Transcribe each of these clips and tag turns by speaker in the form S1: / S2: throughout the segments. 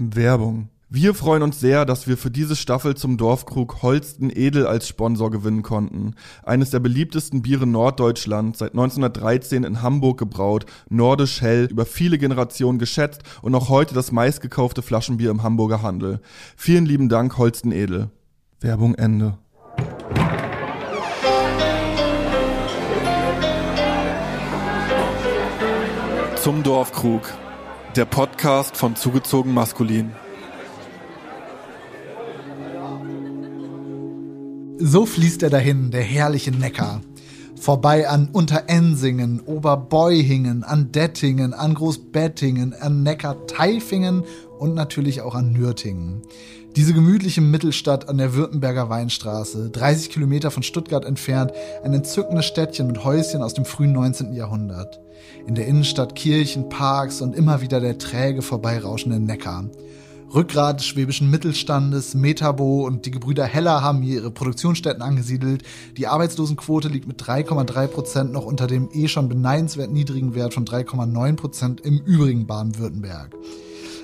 S1: Werbung. Wir freuen uns sehr, dass wir für diese Staffel zum Dorfkrug Holsten Edel als Sponsor gewinnen konnten. Eines der beliebtesten Biere Norddeutschlands, seit 1913 in Hamburg gebraut, nordisch hell, über viele Generationen geschätzt und noch heute das meistgekaufte Flaschenbier im Hamburger Handel. Vielen lieben Dank, Holsten Edel. Werbung Ende. Zum Dorfkrug. Der Podcast von Zugezogen Maskulin.
S2: So fließt er dahin, der herrliche Neckar. Vorbei an Unterensingen, Oberbeuhingen, an Dettingen, an Großbettingen, an Neckar-Teifingen und natürlich auch an Nürtingen. Diese gemütliche Mittelstadt an der Württemberger Weinstraße, 30 Kilometer von Stuttgart entfernt, ein entzückendes Städtchen mit Häuschen aus dem frühen 19. Jahrhundert. In der Innenstadt Kirchen, Parks und immer wieder der träge vorbeirauschende Neckar. Rückgrat des schwäbischen Mittelstandes, Metabo und die Gebrüder Heller haben hier ihre Produktionsstätten angesiedelt. Die Arbeitslosenquote liegt mit 3,3 Prozent noch unter dem eh schon beneidenswert niedrigen Wert von 3,9 Prozent im übrigen Baden-Württemberg.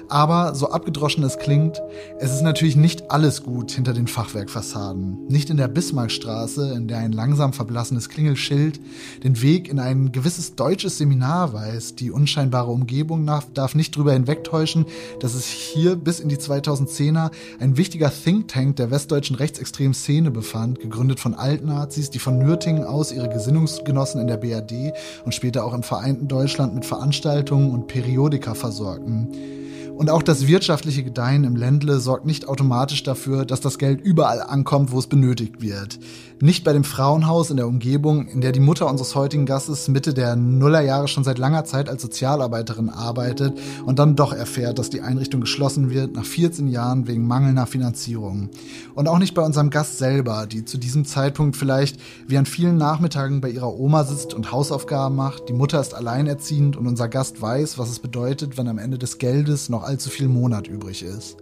S2: Aber so abgedroschen es klingt, es ist natürlich nicht alles gut hinter den Fachwerkfassaden. Nicht in der Bismarckstraße, in der ein langsam verblassenes Klingelschild den Weg in ein gewisses deutsches Seminar weist. Die unscheinbare Umgebung darf nicht drüber hinwegtäuschen, dass es hier bis in die 2010er ein wichtiger Think Tank der westdeutschen rechtsextremen Szene befand, gegründet von Altnazis, die von Nürtingen aus ihre Gesinnungsgenossen in der BRD und später auch im vereinten Deutschland mit Veranstaltungen und Periodika versorgten. Und auch das wirtschaftliche Gedeihen im Ländle sorgt nicht automatisch dafür, dass das Geld überall ankommt, wo es benötigt wird. Nicht bei dem Frauenhaus in der Umgebung, in der die Mutter unseres heutigen Gastes Mitte der Nullerjahre schon seit langer Zeit als Sozialarbeiterin arbeitet und dann doch erfährt, dass die Einrichtung geschlossen wird nach 14 Jahren wegen mangelnder Finanzierung. Und auch nicht bei unserem Gast selber, die zu diesem Zeitpunkt vielleicht wie an vielen Nachmittagen bei ihrer Oma sitzt und Hausaufgaben macht. Die Mutter ist alleinerziehend und unser Gast weiß, was es bedeutet, wenn am Ende des Geldes noch allzu viel Monat übrig ist.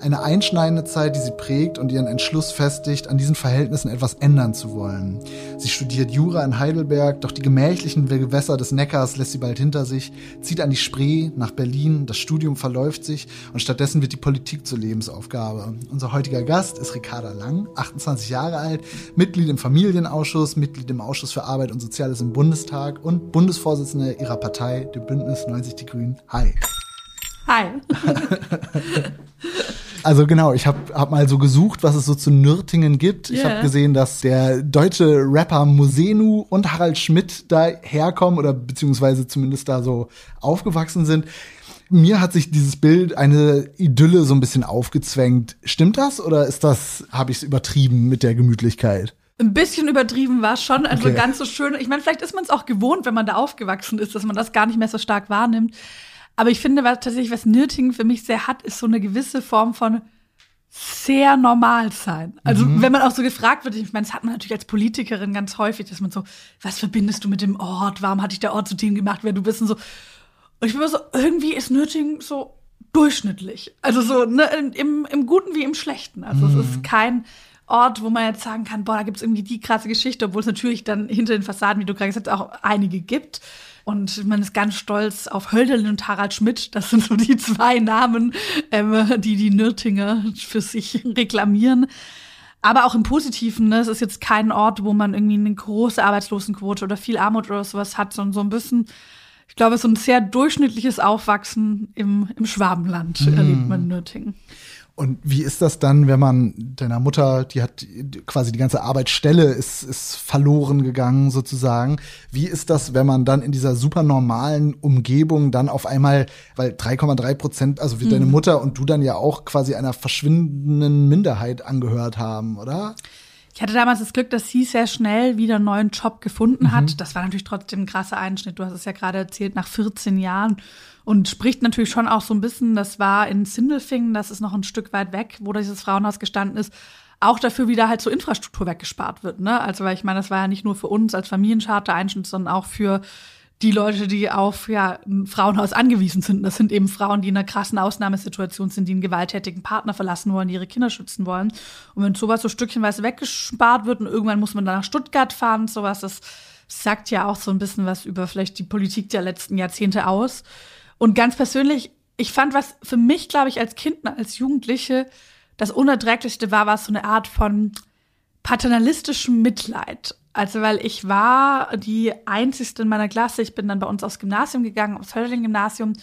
S2: Eine einschneidende Zeit, die sie prägt und ihren Entschluss festigt, an diesen Verhältnissen etwas ändern zu wollen. Sie studiert Jura in Heidelberg, doch die gemächlichen Gewässer des Neckars lässt sie bald hinter sich, zieht an die Spree nach Berlin, das Studium verläuft sich und stattdessen wird die Politik zur Lebensaufgabe. Unser heutiger Gast ist Ricarda Lang, 28 Jahre alt, Mitglied im Familienausschuss, Mitglied im Ausschuss für Arbeit und Soziales im Bundestag und Bundesvorsitzende ihrer Partei, dem Bündnis 90 Die Grünen. Hi.
S3: Hi.
S2: also genau, ich habe hab mal so gesucht, was es so zu Nürtingen gibt. Yeah. Ich habe gesehen, dass der deutsche Rapper Musenu und Harald Schmidt da herkommen oder beziehungsweise zumindest da so aufgewachsen sind. Mir hat sich dieses Bild eine Idylle so ein bisschen aufgezwängt. Stimmt das oder ist das, habe ich es übertrieben mit der Gemütlichkeit?
S3: Ein bisschen übertrieben war schon, also okay. ganz so schön. Ich meine, vielleicht ist man es auch gewohnt, wenn man da aufgewachsen ist, dass man das gar nicht mehr so stark wahrnimmt. Aber ich finde, was tatsächlich, was Nürtingen für mich sehr hat, ist so eine gewisse Form von sehr normal sein. Also mhm. wenn man auch so gefragt wird, ich meine, das hat man natürlich als Politikerin ganz häufig, dass man so, was verbindest du mit dem Ort? Warum hat dich der Ort zu dem gemacht, wer du bist und so. Und ich bin immer so, irgendwie ist Nürtingen so durchschnittlich. Also so ne, im, im Guten wie im Schlechten. Also mhm. es ist kein Ort, wo man jetzt sagen kann, boah, da gibt's irgendwie die krasse Geschichte, obwohl es natürlich dann hinter den Fassaden, wie du gerade gesagt hast, auch einige gibt. Und man ist ganz stolz auf Hölderlin und Harald Schmidt. Das sind so die zwei Namen, ähm, die die Nürtinger für sich reklamieren. Aber auch im Positiven, ne? es ist jetzt kein Ort, wo man irgendwie eine große Arbeitslosenquote oder viel Armut oder sowas hat, sondern so ein bisschen, ich glaube, so ein sehr durchschnittliches Aufwachsen im, im Schwabenland mm. erlebt man in Nürtingen.
S2: Und wie ist das dann, wenn man deiner Mutter, die hat quasi die ganze Arbeitsstelle ist, ist verloren gegangen sozusagen. Wie ist das, wenn man dann in dieser super normalen Umgebung dann auf einmal, weil 3,3 Prozent, also wie hm. deine Mutter und du dann ja auch quasi einer verschwindenden Minderheit angehört haben, oder?
S3: Ich hatte damals das Glück, dass sie sehr schnell wieder einen neuen Job gefunden hat. Mhm. Das war natürlich trotzdem ein krasser Einschnitt. Du hast es ja gerade erzählt, nach 14 Jahren. Und spricht natürlich schon auch so ein bisschen, das war in Sindelfingen, das ist noch ein Stück weit weg, wo dieses Frauenhaus gestanden ist, auch dafür wieder halt so Infrastruktur weggespart wird. Ne? Also, weil ich meine, das war ja nicht nur für uns als Familiencharter Einschnitt, sondern auch für die Leute, die auf ja, ein Frauenhaus angewiesen sind. Das sind eben Frauen, die in einer krassen Ausnahmesituation sind, die einen gewalttätigen Partner verlassen wollen, die ihre Kinder schützen wollen. Und wenn sowas so stückchenweise weggespart wird und irgendwann muss man dann nach Stuttgart fahren, sowas, das sagt ja auch so ein bisschen was über vielleicht die Politik der letzten Jahrzehnte aus. Und ganz persönlich ich fand, was für mich, glaube ich, als Kind, als Jugendliche das Unerträglichste war, war so eine Art von paternalistischem Mitleid. Also, weil ich war die einzigste in meiner Klasse. Ich bin dann bei uns aufs Gymnasium gegangen, aufs Hölderlin-Gymnasium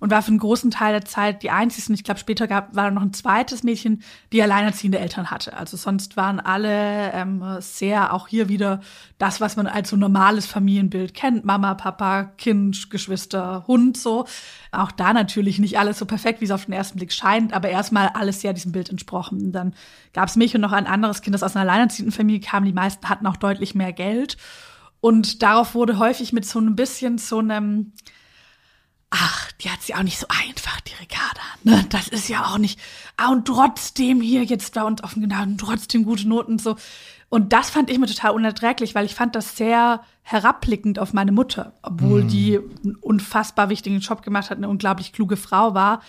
S3: und war für einen großen Teil der Zeit die einzigste. Ich glaube, später gab, war noch ein zweites Mädchen, die alleinerziehende Eltern hatte. Also sonst waren alle ähm, sehr auch hier wieder das, was man als so normales Familienbild kennt. Mama, Papa, Kind, Geschwister, Hund, so. Auch da natürlich nicht alles so perfekt, wie es auf den ersten Blick scheint, aber erstmal alles sehr diesem Bild entsprochen. Und dann gab es mich und noch ein anderes Kind, das aus einer alleinerziehenden Familie kam. Die meisten hatten auch deutlich mehr Geld. Und darauf wurde häufig mit so ein bisschen so einem, ach, die hat sie auch nicht so einfach, die Ricarda. Ne? Das ist ja auch nicht. Ah, und trotzdem hier jetzt bei uns auf dem Gymnasium, trotzdem gute Noten und so. Und das fand ich mir total unerträglich, weil ich fand das sehr herabblickend auf meine Mutter, obwohl mm. die einen unfassbar wichtigen Job gemacht hat, eine unglaublich kluge Frau war.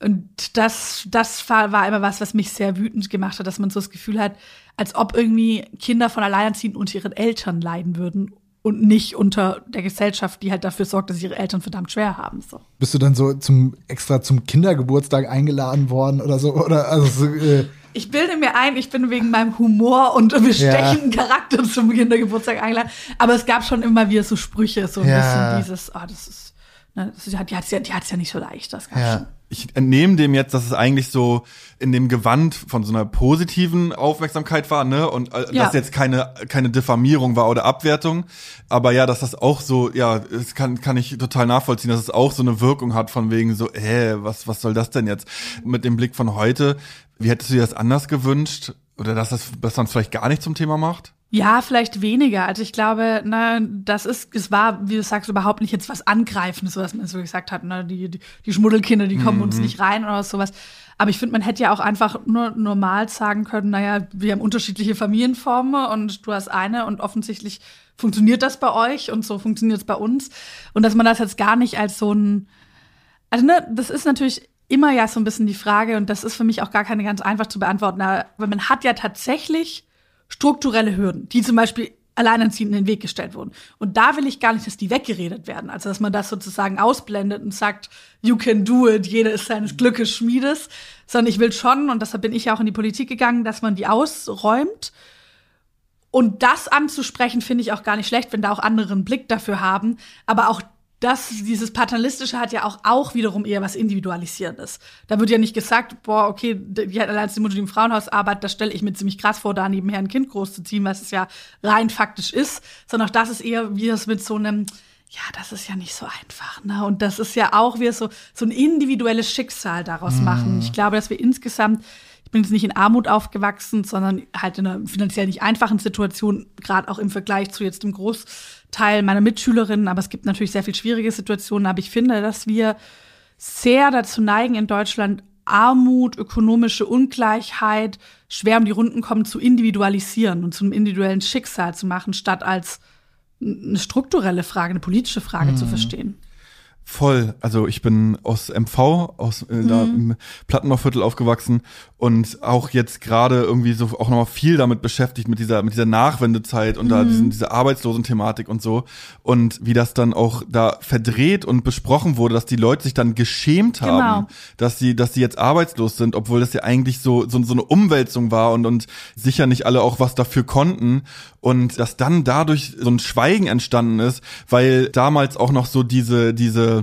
S3: Und das, das war, immer was, was mich sehr wütend gemacht hat, dass man so das Gefühl hat, als ob irgendwie Kinder von Alleinerziehenden unter ihren Eltern leiden würden und nicht unter der Gesellschaft, die halt dafür sorgt, dass ihre Eltern verdammt schwer haben. So.
S2: Bist du dann so zum extra zum Kindergeburtstag eingeladen worden oder so? Oder also so, äh
S3: ich bilde mir ein, ich bin wegen meinem Humor und bestechenden ja. Charakter zum Kindergeburtstag eingeladen. Aber es gab schon immer wieder so Sprüche, so ein ja. bisschen dieses, ah, oh, das ist, ne, das ist, die hat es ja, die hat's ja nicht so leicht. Das gab
S1: ja.
S3: schon
S1: ich entnehme dem jetzt, dass es eigentlich so in dem Gewand von so einer positiven Aufmerksamkeit war, ne? Und äh, ja. dass jetzt keine keine Diffamierung war oder Abwertung, aber ja, dass das auch so, ja, es kann kann ich total nachvollziehen, dass es auch so eine Wirkung hat von wegen so, hä, was was soll das denn jetzt mit dem Blick von heute? Wie hättest du dir das anders gewünscht oder dass das dass man vielleicht gar nicht zum Thema macht?
S3: Ja, vielleicht weniger. Also ich glaube, na, das ist, es war, wie du sagst, überhaupt nicht jetzt was Angreifendes, so dass man so gesagt hat, ne, die, die, die Schmuddelkinder, die kommen mhm. uns nicht rein oder sowas. Aber ich finde, man hätte ja auch einfach nur normal sagen können, naja, wir haben unterschiedliche Familienformen und du hast eine und offensichtlich funktioniert das bei euch und so funktioniert es bei uns. Und dass man das jetzt gar nicht als so ein, also ne, das ist natürlich immer ja so ein bisschen die Frage und das ist für mich auch gar keine ganz einfach zu beantworten, aber man hat ja tatsächlich strukturelle Hürden, die zum Beispiel Alleinerziehenden in den Weg gestellt wurden. Und da will ich gar nicht, dass die weggeredet werden. Also, dass man das sozusagen ausblendet und sagt, you can do it, jeder ist seines Glückes Schmiedes. Sondern ich will schon, und deshalb bin ich ja auch in die Politik gegangen, dass man die ausräumt. Und das anzusprechen, finde ich auch gar nicht schlecht, wenn da auch andere einen Blick dafür haben. Aber auch das, dieses Paternalistische hat ja auch, auch wiederum eher was Individualisierendes. Da wird ja nicht gesagt, boah, okay, die hat allein die Mutter, die im Frauenhaus arbeitet, das stelle ich mir ziemlich krass vor, da nebenher ein Kind großzuziehen, was es ja rein faktisch ist, sondern auch das ist eher wie das mit so einem, ja, das ist ja nicht so einfach, ne? Und das ist ja auch wie so, so ein individuelles Schicksal daraus mhm. machen. Ich glaube, dass wir insgesamt ich bin jetzt nicht in Armut aufgewachsen, sondern halt in einer finanziell nicht einfachen Situation, gerade auch im Vergleich zu jetzt dem Großteil meiner Mitschülerinnen. Aber es gibt natürlich sehr viel schwierige Situationen. Aber ich finde, dass wir sehr dazu neigen, in Deutschland Armut, ökonomische Ungleichheit, schwer um die Runden kommen, zu individualisieren und zu einem individuellen Schicksal zu machen, statt als eine strukturelle Frage, eine politische Frage mhm. zu verstehen.
S1: Voll. Also ich bin aus MV, aus äh, mhm. da im Plattenbauviertel aufgewachsen und auch jetzt gerade irgendwie so auch nochmal viel damit beschäftigt mit dieser mit dieser Nachwendezeit und mhm. da diesen, diese Arbeitslosen-Thematik und so und wie das dann auch da verdreht und besprochen wurde, dass die Leute sich dann geschämt haben, genau. dass sie dass sie jetzt arbeitslos sind, obwohl das ja eigentlich so so, so eine Umwälzung war und und sicher nicht alle auch was dafür konnten und dass dann dadurch so ein Schweigen entstanden ist, weil damals auch noch so diese diese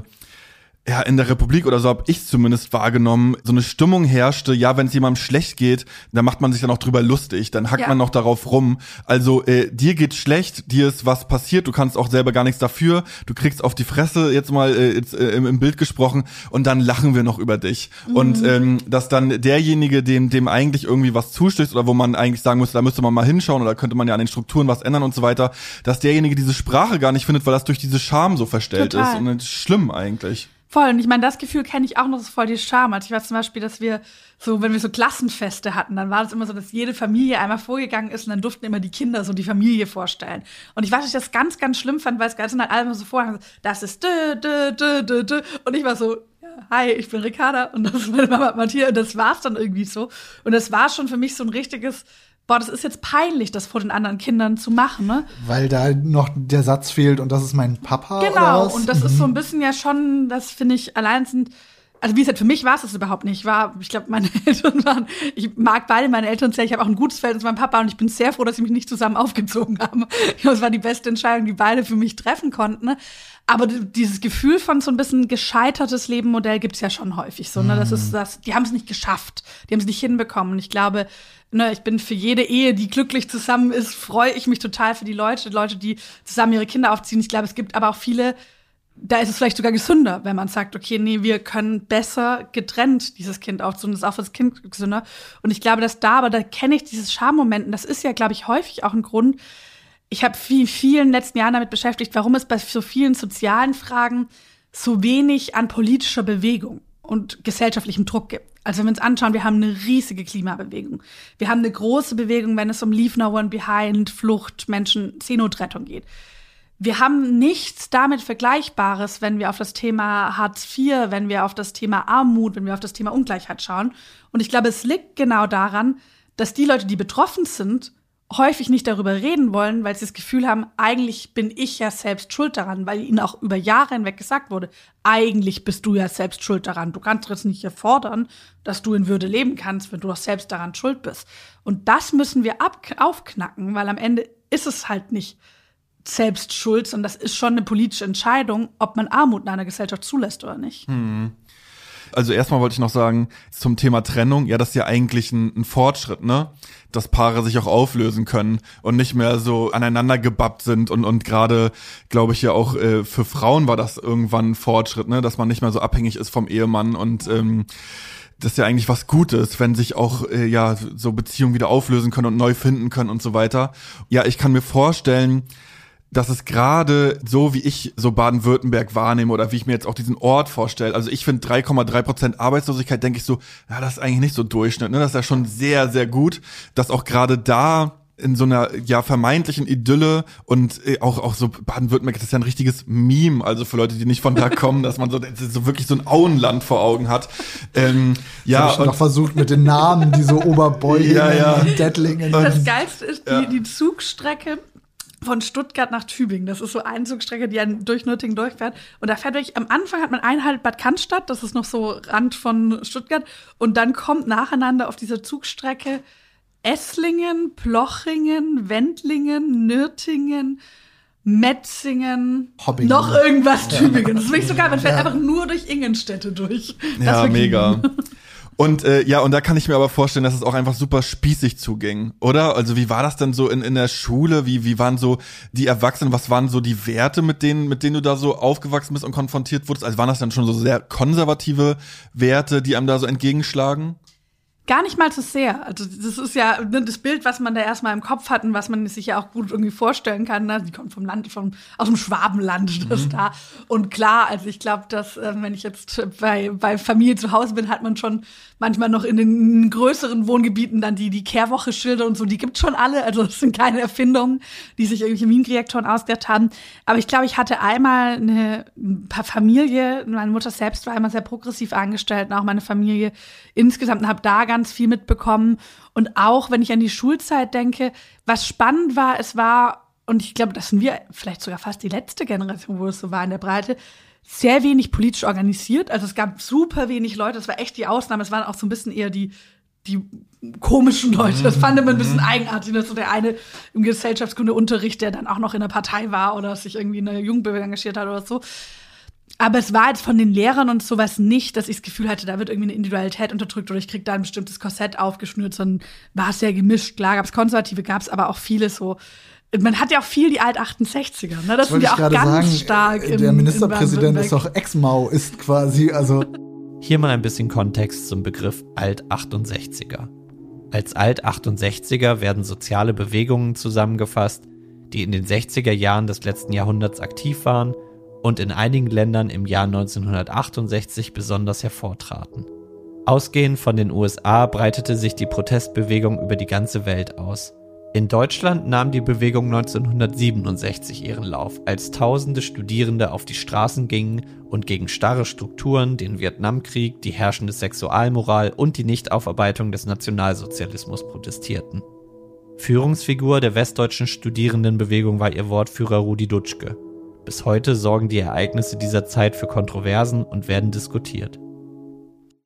S1: ja, in der Republik oder so habe ich zumindest wahrgenommen, so eine Stimmung herrschte, ja, wenn es jemandem schlecht geht, dann macht man sich dann auch drüber lustig, dann hackt ja. man noch darauf rum. Also äh, dir geht's schlecht, dir ist was passiert, du kannst auch selber gar nichts dafür, du kriegst auf die Fresse, jetzt mal äh, jetzt, äh, im, im, Bild gesprochen, und dann lachen wir noch über dich. Mhm. Und ähm, dass dann derjenige, dem, dem eigentlich irgendwie was zustößt oder wo man eigentlich sagen muss, da müsste man mal hinschauen oder könnte man ja an den Strukturen was ändern und so weiter, dass derjenige diese Sprache gar nicht findet, weil das durch diese Scham so verstellt Total. ist. Und das ist schlimm eigentlich.
S3: Voll. Und ich meine, das Gefühl kenne ich auch noch, das ist voll die Charme. Also ich weiß zum Beispiel, dass wir so, wenn wir so Klassenfeste hatten, dann war das immer so, dass jede Familie einmal vorgegangen ist und dann durften immer die Kinder so die Familie vorstellen. Und ich weiß, dass ich das ganz, ganz schlimm fand, weil es ganz halt alle immer so vorher, das ist dö, dö, dö, dö, dö. Und ich war so, hi, ich bin Ricarda und das ist meine Mama Matthias und das war's dann irgendwie so. Und das war schon für mich so ein richtiges boah, das ist jetzt peinlich, das vor den anderen Kindern zu machen, ne?
S2: Weil da noch der Satz fehlt und das ist mein Papa.
S3: Genau, und das mhm. ist so ein bisschen ja schon, das finde ich allein sind also wie gesagt, für mich war es das überhaupt nicht. Ich war, ich glaube, meine Eltern waren, ich mag beide meine Eltern sehr. Ich habe auch ein gutes Verhältnis zu meinem Papa und ich bin sehr froh, dass sie mich nicht zusammen aufgezogen haben. Ich glaube, es war die beste Entscheidung, die beide für mich treffen konnten. Aber dieses Gefühl von so ein bisschen gescheitertes Lebenmodell gibt's ja schon häufig so. Ne? Das ist mhm. das, die haben es nicht geschafft, die haben es nicht hinbekommen. Und ich glaube, ne, ich bin für jede Ehe, die glücklich zusammen ist, freue ich mich total für die Leute, Leute, die zusammen ihre Kinder aufziehen. Ich glaube, es gibt aber auch viele, da ist es vielleicht sogar gesünder, wenn man sagt, okay, nee, wir können besser getrennt dieses Kind aufziehen. Das ist auch für das Kind gesünder. Und ich glaube, dass da, aber da kenne ich dieses Schammomenten, das ist ja, glaube ich, häufig auch ein Grund. Ich habe viel, vielen letzten Jahren damit beschäftigt, warum es bei so vielen sozialen Fragen so wenig an politischer Bewegung und gesellschaftlichem Druck gibt. Also wenn wir uns anschauen, wir haben eine riesige Klimabewegung. Wir haben eine große Bewegung, wenn es um Leave No One Behind, Flucht, Menschen, Seenotrettung geht. Wir haben nichts damit Vergleichbares, wenn wir auf das Thema Hartz IV, wenn wir auf das Thema Armut, wenn wir auf das Thema Ungleichheit schauen. Und ich glaube, es liegt genau daran, dass die Leute, die betroffen sind, häufig nicht darüber reden wollen, weil sie das Gefühl haben, eigentlich bin ich ja selbst schuld daran, weil ihnen auch über Jahre hinweg gesagt wurde, eigentlich bist du ja selbst schuld daran. Du kannst jetzt nicht erfordern, dass du in Würde leben kannst, wenn du doch selbst daran schuld bist. Und das müssen wir aufknacken, weil am Ende ist es halt nicht selbst schuld, sondern das ist schon eine politische Entscheidung, ob man Armut in einer Gesellschaft zulässt oder nicht. Hm.
S1: Also erstmal wollte ich noch sagen, zum Thema Trennung, ja, das ist ja eigentlich ein, ein, Fortschritt, ne? Dass Paare sich auch auflösen können und nicht mehr so aneinander gebappt sind und, und gerade, glaube ich, ja auch äh, für Frauen war das irgendwann ein Fortschritt, ne? Dass man nicht mehr so abhängig ist vom Ehemann und ähm, das ist ja eigentlich was Gutes, wenn sich auch äh, ja so Beziehungen wieder auflösen können und neu finden können und so weiter. Ja, ich kann mir vorstellen, dass es gerade so, wie ich so Baden-Württemberg wahrnehme oder wie ich mir jetzt auch diesen Ort vorstelle, also ich finde 3,3 Prozent Arbeitslosigkeit, denke ich so, ja, das ist eigentlich nicht so Durchschnitt, ne? das ist ja schon sehr, sehr gut, dass auch gerade da in so einer ja vermeintlichen Idylle und äh, auch auch so Baden-Württemberg das ist ja ein richtiges Meme also für Leute die nicht von da kommen dass man so, so wirklich so ein Auenland vor Augen hat ähm,
S2: ja ich noch versucht mit den Namen die so Oberbeugen ja, ja. Dettlingen
S3: das geilste ist die, ja. die Zugstrecke von Stuttgart nach Tübingen. Das ist so eine Zugstrecke, die einen durch Nürtingen durchfährt. Und da fährt wirklich, am Anfang hat man Einhalt Bad Cannstatt, das ist noch so Rand von Stuttgart. Und dann kommt nacheinander auf dieser Zugstrecke Esslingen, Plochingen, Wendlingen, Nürtingen, Metzingen, Hobbingen. noch irgendwas Tübingen. Das ist wirklich so geil. Man fährt ja. einfach nur durch Ingenstädte durch.
S1: Das ja, mega. Und äh, ja, und da kann ich mir aber vorstellen, dass es auch einfach super spießig zuging, oder? Also wie war das denn so in, in der Schule? Wie, wie waren so die Erwachsenen, was waren so die Werte, mit denen, mit denen du da so aufgewachsen bist und konfrontiert wurdest? Also waren das dann schon so sehr konservative Werte, die einem da so entgegenschlagen?
S3: Gar nicht mal so sehr. Also das ist ja das Bild, was man da erstmal im Kopf hat und was man sich ja auch gut irgendwie vorstellen kann. Ne? Die kommt vom Land, vom, aus dem Schwabenland, das mhm. da. Und klar, also ich glaube, dass äh, wenn ich jetzt bei, bei Familie zu Hause bin, hat man schon manchmal noch in den größeren Wohngebieten dann die, die Kehrwoche-Schilder und so, die gibt's schon alle. Also das sind keine Erfindungen, die sich irgendwelche Minenreaktoren ausgedacht haben. Aber ich glaube, ich hatte einmal eine ein paar Familie, meine Mutter selbst war einmal sehr progressiv angestellt, und auch meine Familie insgesamt und habe da ganz viel mitbekommen. Und auch, wenn ich an die Schulzeit denke, was spannend war, es war, und ich glaube, das sind wir vielleicht sogar fast die letzte Generation, wo es so war in der Breite, sehr wenig politisch organisiert. Also es gab super wenig Leute, das war echt die Ausnahme. Es waren auch so ein bisschen eher die, die komischen Leute. Das fand ich ein bisschen mhm. eigenartig. Das so der eine im Gesellschaftskundeunterricht, der dann auch noch in der Partei war oder sich irgendwie in der Jugendbewegung engagiert hat oder so. Aber es war jetzt von den Lehrern und sowas nicht, dass ich das Gefühl hatte, da wird irgendwie eine Individualität unterdrückt oder ich krieg da ein bestimmtes Korsett aufgeschnürt, sondern war sehr gemischt. Klar gab es Konservative, gab es aber auch viele so man hat ja auch viel die Alt-68er, ne? Das sind ja auch ganz sagen, stark.
S2: Im, der Ministerpräsident ist auch Ex-Mau, ist quasi, also.
S4: Hier mal ein bisschen Kontext zum Begriff Alt-68er. Als Alt-68er werden soziale Bewegungen zusammengefasst, die in den 60er Jahren des letzten Jahrhunderts aktiv waren und in einigen Ländern im Jahr 1968 besonders hervortraten. Ausgehend von den USA breitete sich die Protestbewegung über die ganze Welt aus. In Deutschland nahm die Bewegung 1967 ihren Lauf, als tausende Studierende auf die Straßen gingen und gegen starre Strukturen, den Vietnamkrieg, die herrschende Sexualmoral und die Nichtaufarbeitung des Nationalsozialismus protestierten. Führungsfigur der westdeutschen Studierendenbewegung war ihr Wortführer Rudi Dutschke. Bis heute sorgen die Ereignisse dieser Zeit für Kontroversen und werden diskutiert.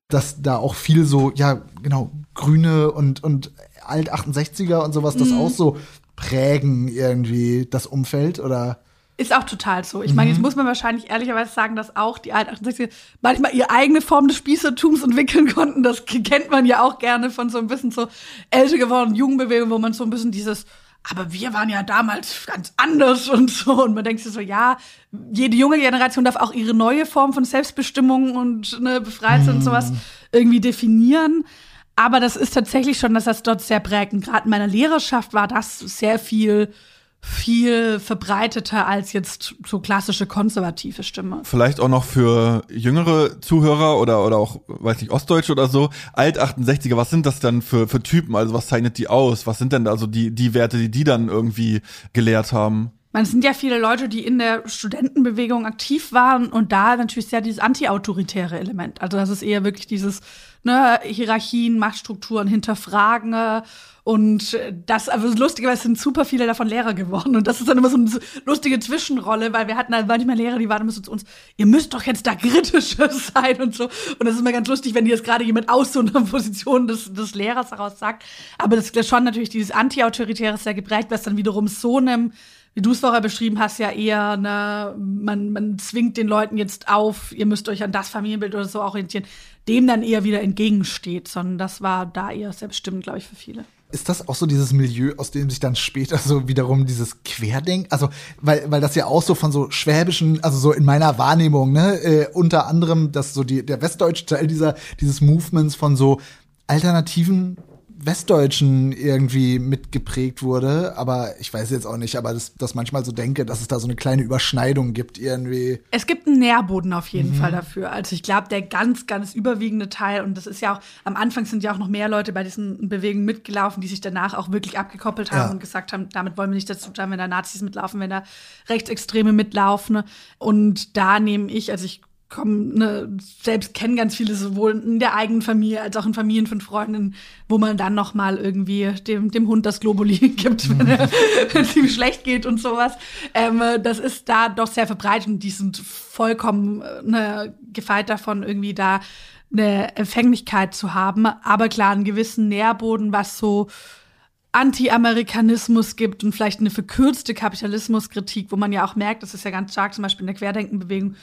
S2: dass da auch viel so, ja, genau, Grüne und, und Alt-68er und sowas, das mhm. auch so prägen irgendwie das Umfeld oder?
S3: Ist auch total so. Ich meine, jetzt mhm. muss man wahrscheinlich ehrlicherweise sagen, dass auch die Alt-68er manchmal ihre eigene Form des Spießertums entwickeln konnten. Das kennt man ja auch gerne von so ein bisschen so älter gewordenen Jugendbewegungen, wo man so ein bisschen dieses aber wir waren ja damals ganz anders und so. Und man denkt sich so, ja, jede junge Generation darf auch ihre neue Form von Selbstbestimmung und ne, befreit mm. und sowas irgendwie definieren. Aber das ist tatsächlich schon, dass das dort sehr prägend. Gerade in meiner Lehrerschaft war das sehr viel viel verbreiteter als jetzt so klassische konservative Stimme.
S1: Vielleicht auch noch für jüngere Zuhörer oder, oder auch, weiß nicht, Ostdeutsche oder so. Alt-68er, was sind das dann für, für Typen? Also was zeichnet die aus? Was sind denn da so die, die Werte, die die dann irgendwie gelehrt haben?
S3: Man sind ja viele Leute, die in der Studentenbewegung aktiv waren und da natürlich sehr dieses anti-autoritäre Element. Also das ist eher wirklich dieses ne, Hierarchien, Machtstrukturen hinterfragen und das, also lustigerweise sind super viele davon Lehrer geworden. Und das ist dann immer so eine lustige Zwischenrolle, weil wir hatten halt manchmal Lehrer, die waren immer so zu uns, ihr müsst doch jetzt da kritischer sein und so. Und das ist immer ganz lustig, wenn dir jetzt gerade jemand aus so einer Position des, des Lehrers heraus sagt. Aber das ist schon natürlich dieses Anti-Autoritäre sehr geprägt, was dann wiederum so einem wie du es vorher beschrieben hast, ja eher, ne, man, man zwingt den Leuten jetzt auf, ihr müsst euch an das Familienbild oder so orientieren, dem dann eher wieder entgegensteht, sondern das war da eher selbststimmend, glaube ich, für viele.
S2: Ist das auch so dieses Milieu, aus dem sich dann später so wiederum dieses Querdenken, also weil, weil das ja auch so von so schwäbischen, also so in meiner Wahrnehmung, ne, äh, unter anderem, dass so die, der westdeutsche Teil dieser, dieses Movements von so alternativen Westdeutschen irgendwie mitgeprägt wurde, aber ich weiß jetzt auch nicht, aber das, das manchmal so denke, dass es da so eine kleine Überschneidung gibt irgendwie.
S3: Es gibt einen Nährboden auf jeden mhm. Fall dafür. Also ich glaube, der ganz, ganz überwiegende Teil, und das ist ja auch, am Anfang sind ja auch noch mehr Leute bei diesen Bewegungen mitgelaufen, die sich danach auch wirklich abgekoppelt haben ja. und gesagt haben, damit wollen wir nicht dazu tun, wenn da Nazis mitlaufen, wenn da Rechtsextreme mitlaufen. Und da nehme ich, also ich kommen, ne, selbst kennen ganz viele sowohl in der eigenen Familie als auch in Familien von Freunden, wo man dann noch mal irgendwie dem, dem Hund das Globuli gibt, wenn, er, wenn es ihm schlecht geht und sowas. Ähm, das ist da doch sehr verbreitet und die sind vollkommen ne, gefeit davon, irgendwie da eine Empfänglichkeit zu haben. Aber klar, einen gewissen Nährboden, was so Anti-Amerikanismus gibt und vielleicht eine verkürzte Kapitalismuskritik, wo man ja auch merkt, das ist ja ganz stark zum Beispiel in der Querdenkenbewegung,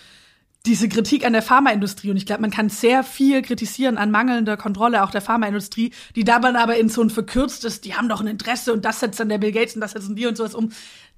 S3: diese Kritik an der Pharmaindustrie. Und ich glaube, man kann sehr viel kritisieren an mangelnder Kontrolle auch der Pharmaindustrie, die dabei aber in so ein verkürztes, die haben doch ein Interesse und das setzt dann der Bill Gates und das setzen die und sowas um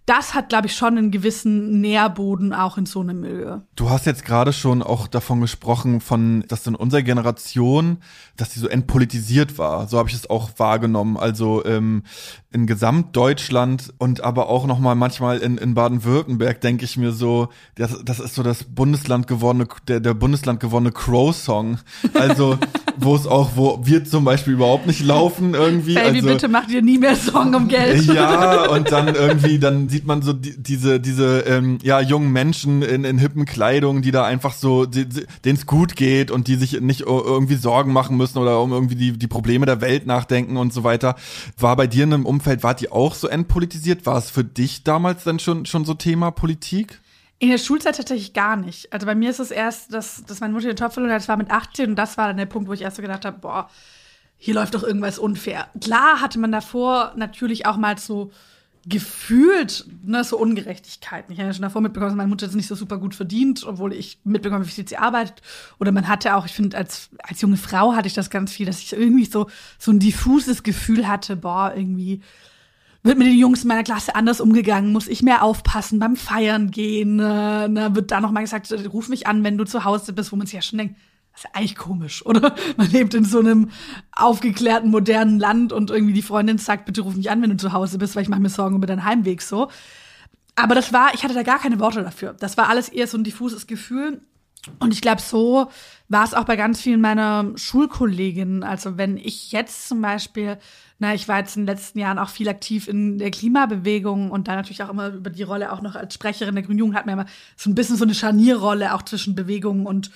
S3: das hat, glaube ich, schon einen gewissen Nährboden auch in so einem Milieu.
S1: Du hast jetzt gerade schon auch davon gesprochen, von, dass in unserer Generation, dass die so entpolitisiert war. So habe ich es auch wahrgenommen. Also ähm, in Gesamtdeutschland und aber auch noch mal manchmal in, in Baden-Württemberg denke ich mir so, das, das ist so das Bundesland gewonnene, der, der Bundesland gewonnene Crow-Song. Also wo es auch, wo wir zum Beispiel überhaupt nicht laufen irgendwie.
S3: Baby,
S1: also,
S3: bitte mach dir nie mehr Song um Geld.
S1: Ja, und dann irgendwie, dann sieht man so die, diese, diese ähm, ja, jungen Menschen in, in hippen Kleidung, die da einfach so, denen es gut geht und die sich nicht irgendwie Sorgen machen müssen oder um irgendwie die, die Probleme der Welt nachdenken und so weiter. War bei dir in einem Umfeld, war die auch so entpolitisiert? War es für dich damals dann schon, schon so Thema Politik?
S3: In der Schulzeit tatsächlich gar nicht. Also bei mir ist es erst, dass, dass meine Mutter den Topf verloren hat, das war mit 18 und das war dann der Punkt, wo ich erst so gedacht habe, boah, hier läuft doch irgendwas unfair. Klar hatte man davor natürlich auch mal so gefühlt ne, so Ungerechtigkeiten. Ich habe ja schon davor mitbekommen, dass meine Mutter jetzt nicht so super gut verdient, obwohl ich mitbekomme, wie viel sie arbeitet. Oder man hatte auch, ich finde, als, als junge Frau hatte ich das ganz viel, dass ich irgendwie so, so ein diffuses Gefühl hatte, boah, irgendwie wird mit den Jungs in meiner Klasse anders umgegangen, muss ich mehr aufpassen beim Feiern gehen. Äh, ne, wird da noch mal gesagt, ruf mich an, wenn du zu Hause bist, wo man sich ja schon denkt, das ist eigentlich komisch, oder? Man lebt in so einem aufgeklärten, modernen Land und irgendwie die Freundin sagt, bitte ruf mich an, wenn du zu Hause bist, weil ich mache mir Sorgen über deinen Heimweg so. Aber das war, ich hatte da gar keine Worte dafür. Das war alles eher so ein diffuses Gefühl. Und ich glaube, so war es auch bei ganz vielen meiner Schulkolleginnen. Also wenn ich jetzt zum Beispiel, na, ich war jetzt in den letzten Jahren auch viel aktiv in der Klimabewegung und da natürlich auch immer über die Rolle auch noch als Sprecherin der Grünen Jugend hat man immer so ein bisschen so eine Scharnierrolle auch zwischen Bewegung und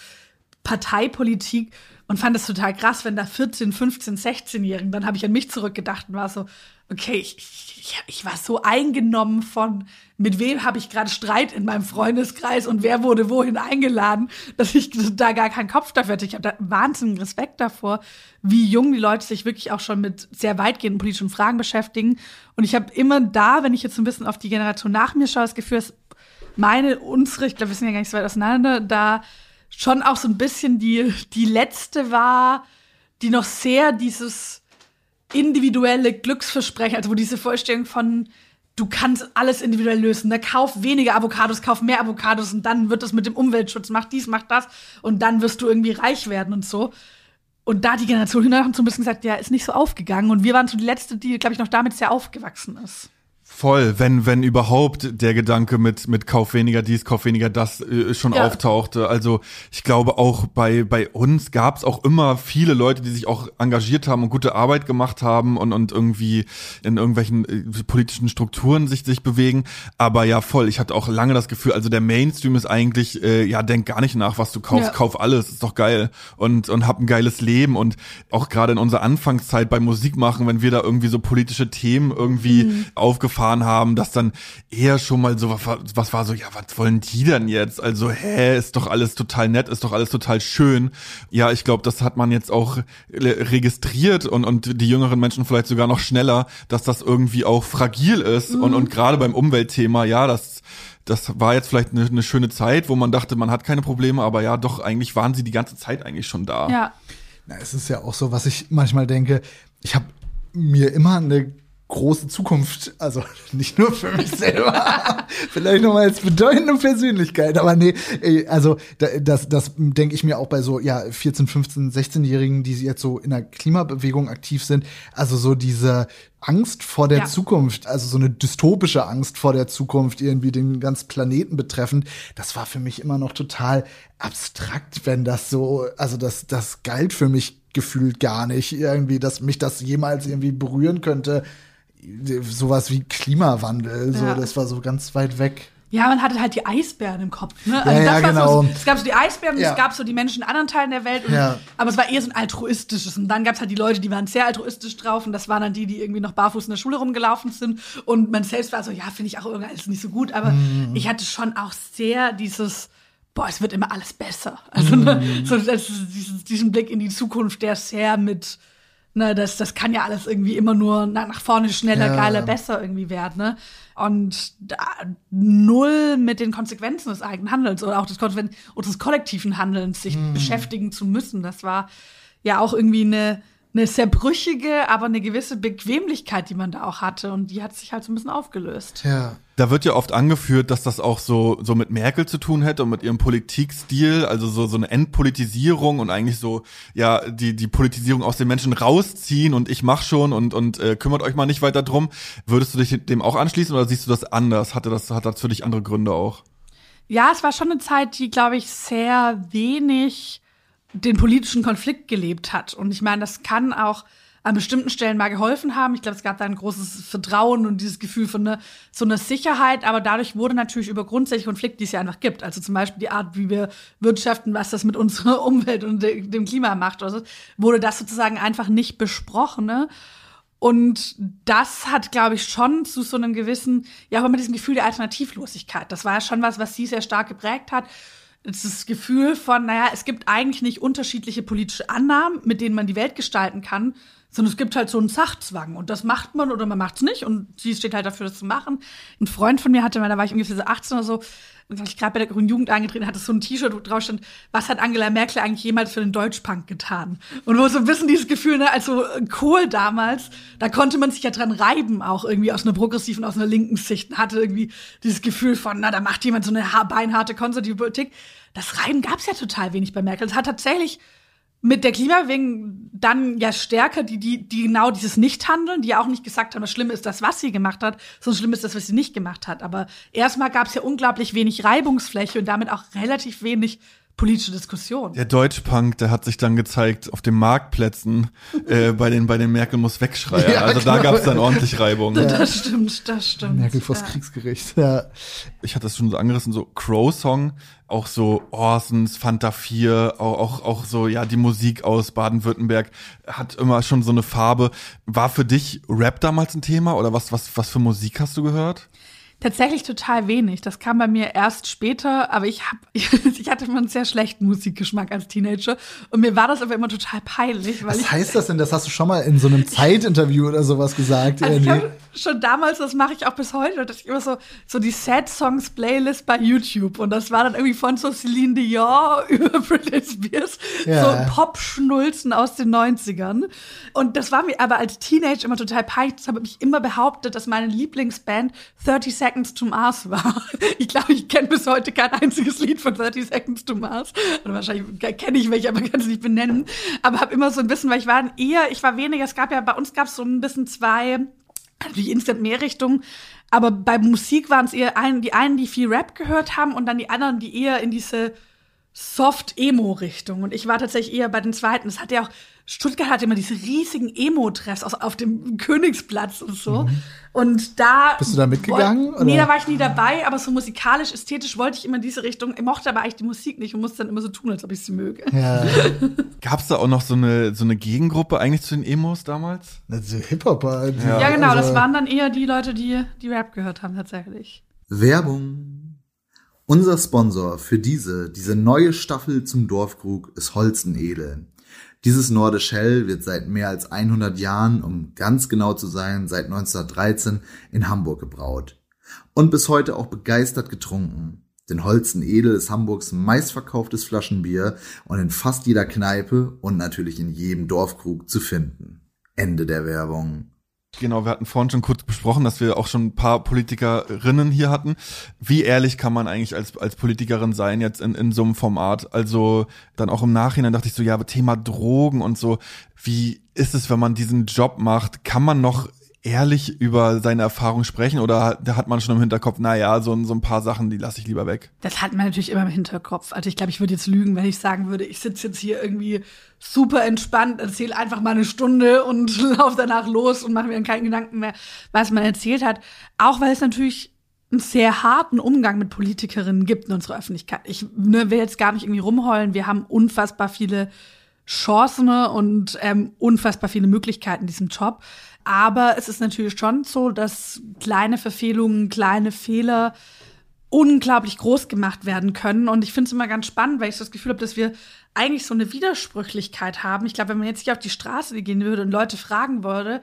S3: Parteipolitik. Und fand es total krass, wenn da 14, 15, 16-Jährigen, dann habe ich an mich zurückgedacht und war so, okay, ich, ich, ich war so eingenommen von, mit wem habe ich gerade Streit in meinem Freundeskreis und wer wurde wohin eingeladen, dass ich da gar keinen Kopf dafür hatte. Ich habe da wahnsinnigen Respekt davor, wie jung die Leute sich wirklich auch schon mit sehr weitgehenden politischen Fragen beschäftigen. Und ich habe immer da, wenn ich jetzt ein bisschen auf die Generation nach mir schaue, das Gefühl, dass meine, unsere, ich glaube, wir sind ja gar nicht so weit auseinander, da schon auch so ein bisschen die, die letzte war, die noch sehr dieses individuelle Glücksversprechen, also wo diese Vorstellung von du kannst alles individuell lösen. Ne? Kauf weniger Avocados, kauf mehr Avocados und dann wird das mit dem Umweltschutz, mach dies, mach das und dann wirst du irgendwie reich werden und so. Und da die Generation hinterher haben so ein bisschen gesagt, ja, ist nicht so aufgegangen. Und wir waren so die letzte, die, glaube ich, noch damit sehr aufgewachsen ist.
S1: Voll, wenn, wenn überhaupt der Gedanke mit, mit Kauf weniger dies, Kauf weniger das äh, schon ja. auftauchte. Also ich glaube auch bei, bei uns gab es auch immer viele Leute, die sich auch engagiert haben und gute Arbeit gemacht haben und, und irgendwie in irgendwelchen äh, politischen Strukturen sich, sich bewegen. Aber ja, voll, ich hatte auch lange das Gefühl, also der Mainstream ist eigentlich, äh, ja, denk gar nicht nach, was du kaufst, ja. kauf alles, ist doch geil und, und hab ein geiles Leben. Und auch gerade in unserer Anfangszeit beim Musik machen, wenn wir da irgendwie so politische Themen irgendwie mhm. aufgefallen erfahren haben, dass dann eher schon mal so, was, was war so, ja, was wollen die denn jetzt? Also, hä, ist doch alles total nett, ist doch alles total schön. Ja, ich glaube, das hat man jetzt auch registriert und, und die jüngeren Menschen vielleicht sogar noch schneller, dass das irgendwie auch fragil ist mhm. und, und gerade beim Umweltthema, ja, das das war jetzt vielleicht eine, eine, schöne Zeit, wo man dachte, man hat keine Probleme, aber ja, doch, eigentlich waren sie die ganze Zeit eigentlich schon da.
S3: Ja.
S2: Na, es ist ja auch so, was ich manchmal denke, ich habe mir immer eine große Zukunft, also nicht nur für mich selber, vielleicht noch mal als bedeutende Persönlichkeit, aber nee, also das, das denke ich mir auch bei so ja 14, 15, 16-Jährigen, die jetzt so in der Klimabewegung aktiv sind, also so diese Angst vor der ja. Zukunft, also so eine dystopische Angst vor der Zukunft, irgendwie den ganzen Planeten betreffend, das war für mich immer noch total abstrakt, wenn das so, also das, das galt für mich gefühlt gar nicht irgendwie, dass mich das jemals irgendwie berühren könnte sowas wie Klimawandel. So, ja. das war so ganz weit weg.
S3: Ja, man hatte halt die Eisbären im Kopf. Ne? Also
S2: ja, ja, genau.
S3: So, es gab so die Eisbären, ja. es gab so die Menschen in anderen Teilen der Welt. Und, ja. Aber es war eher so ein altruistisches. Und dann gab es halt die Leute, die waren sehr altruistisch drauf. Und das waren dann die, die irgendwie noch barfuß in der Schule rumgelaufen sind. Und man selbst war so, ja, finde ich auch irgendwie alles nicht so gut. Aber mhm. ich hatte schon auch sehr dieses, boah, es wird immer alles besser. Also ne, mhm. ne, so diesen Blick in die Zukunft, der sehr mit Ne, das, das kann ja alles irgendwie immer nur nach vorne schneller, ja. geiler, besser irgendwie werden. Ne? Und da, null mit den Konsequenzen des eigenen Handelns oder auch des, des kollektiven Handelns sich hm. beschäftigen zu müssen. Das war ja auch irgendwie eine eine sehr brüchige, aber eine gewisse Bequemlichkeit, die man da auch hatte. Und die hat sich halt so ein bisschen aufgelöst.
S2: Ja.
S1: Da wird ja oft angeführt, dass das auch so, so mit Merkel zu tun hätte und mit ihrem Politikstil, also so, so eine Entpolitisierung und eigentlich so, ja, die, die Politisierung aus den Menschen rausziehen und ich mach schon und, und äh, kümmert euch mal nicht weiter drum. Würdest du dich dem auch anschließen oder siehst du das anders? Hatte das, hat das für dich andere Gründe auch?
S3: Ja, es war schon eine Zeit, die, glaube ich, sehr wenig den politischen Konflikt gelebt hat. Und ich meine, das kann auch an bestimmten Stellen mal geholfen haben. Ich glaube, es gab da ein großes Vertrauen und dieses Gefühl von ne, so einer Sicherheit, aber dadurch wurde natürlich über grundsätzliche Konflikte, die es ja einfach gibt, also zum Beispiel die Art, wie wir wirtschaften, was das mit unserer Umwelt und de dem Klima macht, oder so, wurde das sozusagen einfach nicht besprochen. Ne? Und das hat, glaube ich, schon zu so einem gewissen, ja, aber mit diesem Gefühl der Alternativlosigkeit. Das war ja schon was, was sie sehr stark geprägt hat das Gefühl von, naja, es gibt eigentlich nicht unterschiedliche politische Annahmen, mit denen man die Welt gestalten kann, sondern es gibt halt so einen Sachzwang und das macht man oder man macht es nicht und sie steht halt dafür, das zu machen. Ein Freund von mir hatte mal, da war ich ungefähr so 18 oder so, und ich gerade bei der Grünen Jugend eingetreten, hatte so ein T-Shirt, wo drauf stand, was hat Angela Merkel eigentlich jemals für den Deutschpunk getan? Und wo so ein bisschen dieses Gefühl, ne, also Kohl damals, da konnte man sich ja dran reiben, auch irgendwie aus einer progressiven, aus einer linken Sicht, hatte irgendwie dieses Gefühl von, na, da macht jemand so eine beinharte konservative Politik. Das Reiben gab's ja total wenig bei Merkel. Es hat tatsächlich mit der Klimabewegung dann ja stärker, die, die, die genau dieses Nichthandeln, die ja auch nicht gesagt haben, das Schlimme ist das, was sie gemacht hat, sondern schlimm ist das, was sie nicht gemacht hat. Aber erstmal gab es ja unglaublich wenig Reibungsfläche und damit auch relativ wenig politische Diskussion.
S1: Der Deutschpunk, der hat sich dann gezeigt auf den Marktplätzen äh, bei den bei den Merkel muss wegschreier.
S2: Ja,
S1: also da
S2: genau.
S1: gab es dann ordentlich Reibung.
S3: Das stimmt, das stimmt.
S2: Merkel vors
S3: Ja.
S2: Kriegsgericht. Ja.
S1: Ich hatte es schon so angerissen, so Crow-Song, auch so Orsons, Fanta 4, auch, auch, auch so, ja, die Musik aus Baden-Württemberg hat immer schon so eine Farbe. War für dich Rap damals ein Thema oder was, was, was für Musik hast du gehört?
S3: Tatsächlich total wenig. Das kam bei mir erst später, aber ich hab, ich hatte immer einen sehr schlechten Musikgeschmack als Teenager und mir war das aber immer total peinlich,
S2: Was heißt das denn? Das hast du schon mal in so einem Zeitinterview oder sowas gesagt.
S3: Also ich
S2: irgendwie.
S3: habe schon damals, das mache ich auch bis heute, dass ich immer so, so die Sad Songs Playlist bei YouTube und das war dann irgendwie von so Celine Dion über Britney Spears,
S2: Ja.
S3: so Pop-Schnulzen aus den 90ern. Und das war mir aber als Teenager immer total peinlich. Das habe ich immer behauptet, dass meine Lieblingsband 30 Seconds to Mars war. Ich glaube, ich kenne bis heute kein einziges Lied von 30 Seconds to Mars. Oder wahrscheinlich kenne ich welche, aber kann es nicht benennen. Aber habe immer so ein bisschen, weil ich war eher, ich war weniger, es gab ja, bei uns gab es so ein bisschen zwei natürlich instant mehr Richtungen, aber bei Musik waren es eher ein, die einen, die viel Rap gehört haben und dann die anderen, die eher in diese Soft-Emo-Richtung. Und ich war tatsächlich eher bei den zweiten. Das hat ja auch, Stuttgart hatte immer diese riesigen Emo-Treffs auf dem Königsplatz und so. Und da.
S2: Mhm. Bist du da mitgegangen,
S3: woll- Nee,
S2: oder?
S3: da war ich nie dabei, aber so musikalisch, ästhetisch wollte ich immer in diese Richtung. Ich mochte aber eigentlich die Musik nicht und musste dann immer so tun, als ob ich sie möge.
S2: Ja,
S1: Gab's da auch noch so eine, so eine Gegengruppe eigentlich zu den Emos damals?
S2: also Hip-Hopper. die-
S3: Ja, genau, das
S2: also-
S3: waren dann eher die Leute, die, die Rap gehört haben, tatsächlich.
S5: Werbung. Unser Sponsor für diese, diese neue Staffel zum Dorfkrug ist Holstenedel. Dieses Nordisch Hell wird seit mehr als 100 Jahren, um ganz genau zu sein, seit 1913 in Hamburg gebraut. Und bis heute auch begeistert getrunken. Denn Holstenedel ist Hamburgs meistverkauftes Flaschenbier und in fast jeder Kneipe und natürlich in jedem Dorfkrug zu finden. Ende der Werbung.
S1: Genau, wir hatten vorhin schon kurz besprochen, dass wir auch schon ein paar Politikerinnen hier hatten. Wie ehrlich kann man eigentlich als, als Politikerin sein jetzt in, in so einem Format? Also dann auch im Nachhinein dachte ich so, ja, Thema Drogen und so. Wie ist es, wenn man diesen Job macht? Kann man noch ehrlich über seine Erfahrung sprechen oder da hat man schon im Hinterkopf, na ja, so, ein- so ein paar Sachen, die lasse ich lieber weg?
S3: Das hat man natürlich immer im Hinterkopf. Also ich glaube, ich würde jetzt lügen, wenn ich sagen würde, ich sitze jetzt hier irgendwie super entspannt, erzähle einfach mal eine Stunde und laufe danach los und mache mir dann keinen Gedanken mehr, was man erzählt hat. Auch weil es natürlich einen sehr harten Umgang mit Politikerinnen gibt in unserer Öffentlichkeit. Ich ne, will jetzt gar nicht irgendwie rumheulen. Wir haben unfassbar viele Chancen und ähm, unfassbar viele Möglichkeiten in diesem Job. Aber es ist natürlich schon so, dass kleine Verfehlungen, kleine Fehler unglaublich groß gemacht werden können. Und ich finde es immer ganz spannend, weil ich so das Gefühl habe, dass wir eigentlich so eine Widersprüchlichkeit haben. Ich glaube, wenn man jetzt hier auf die Straße gehen würde und Leute fragen würde,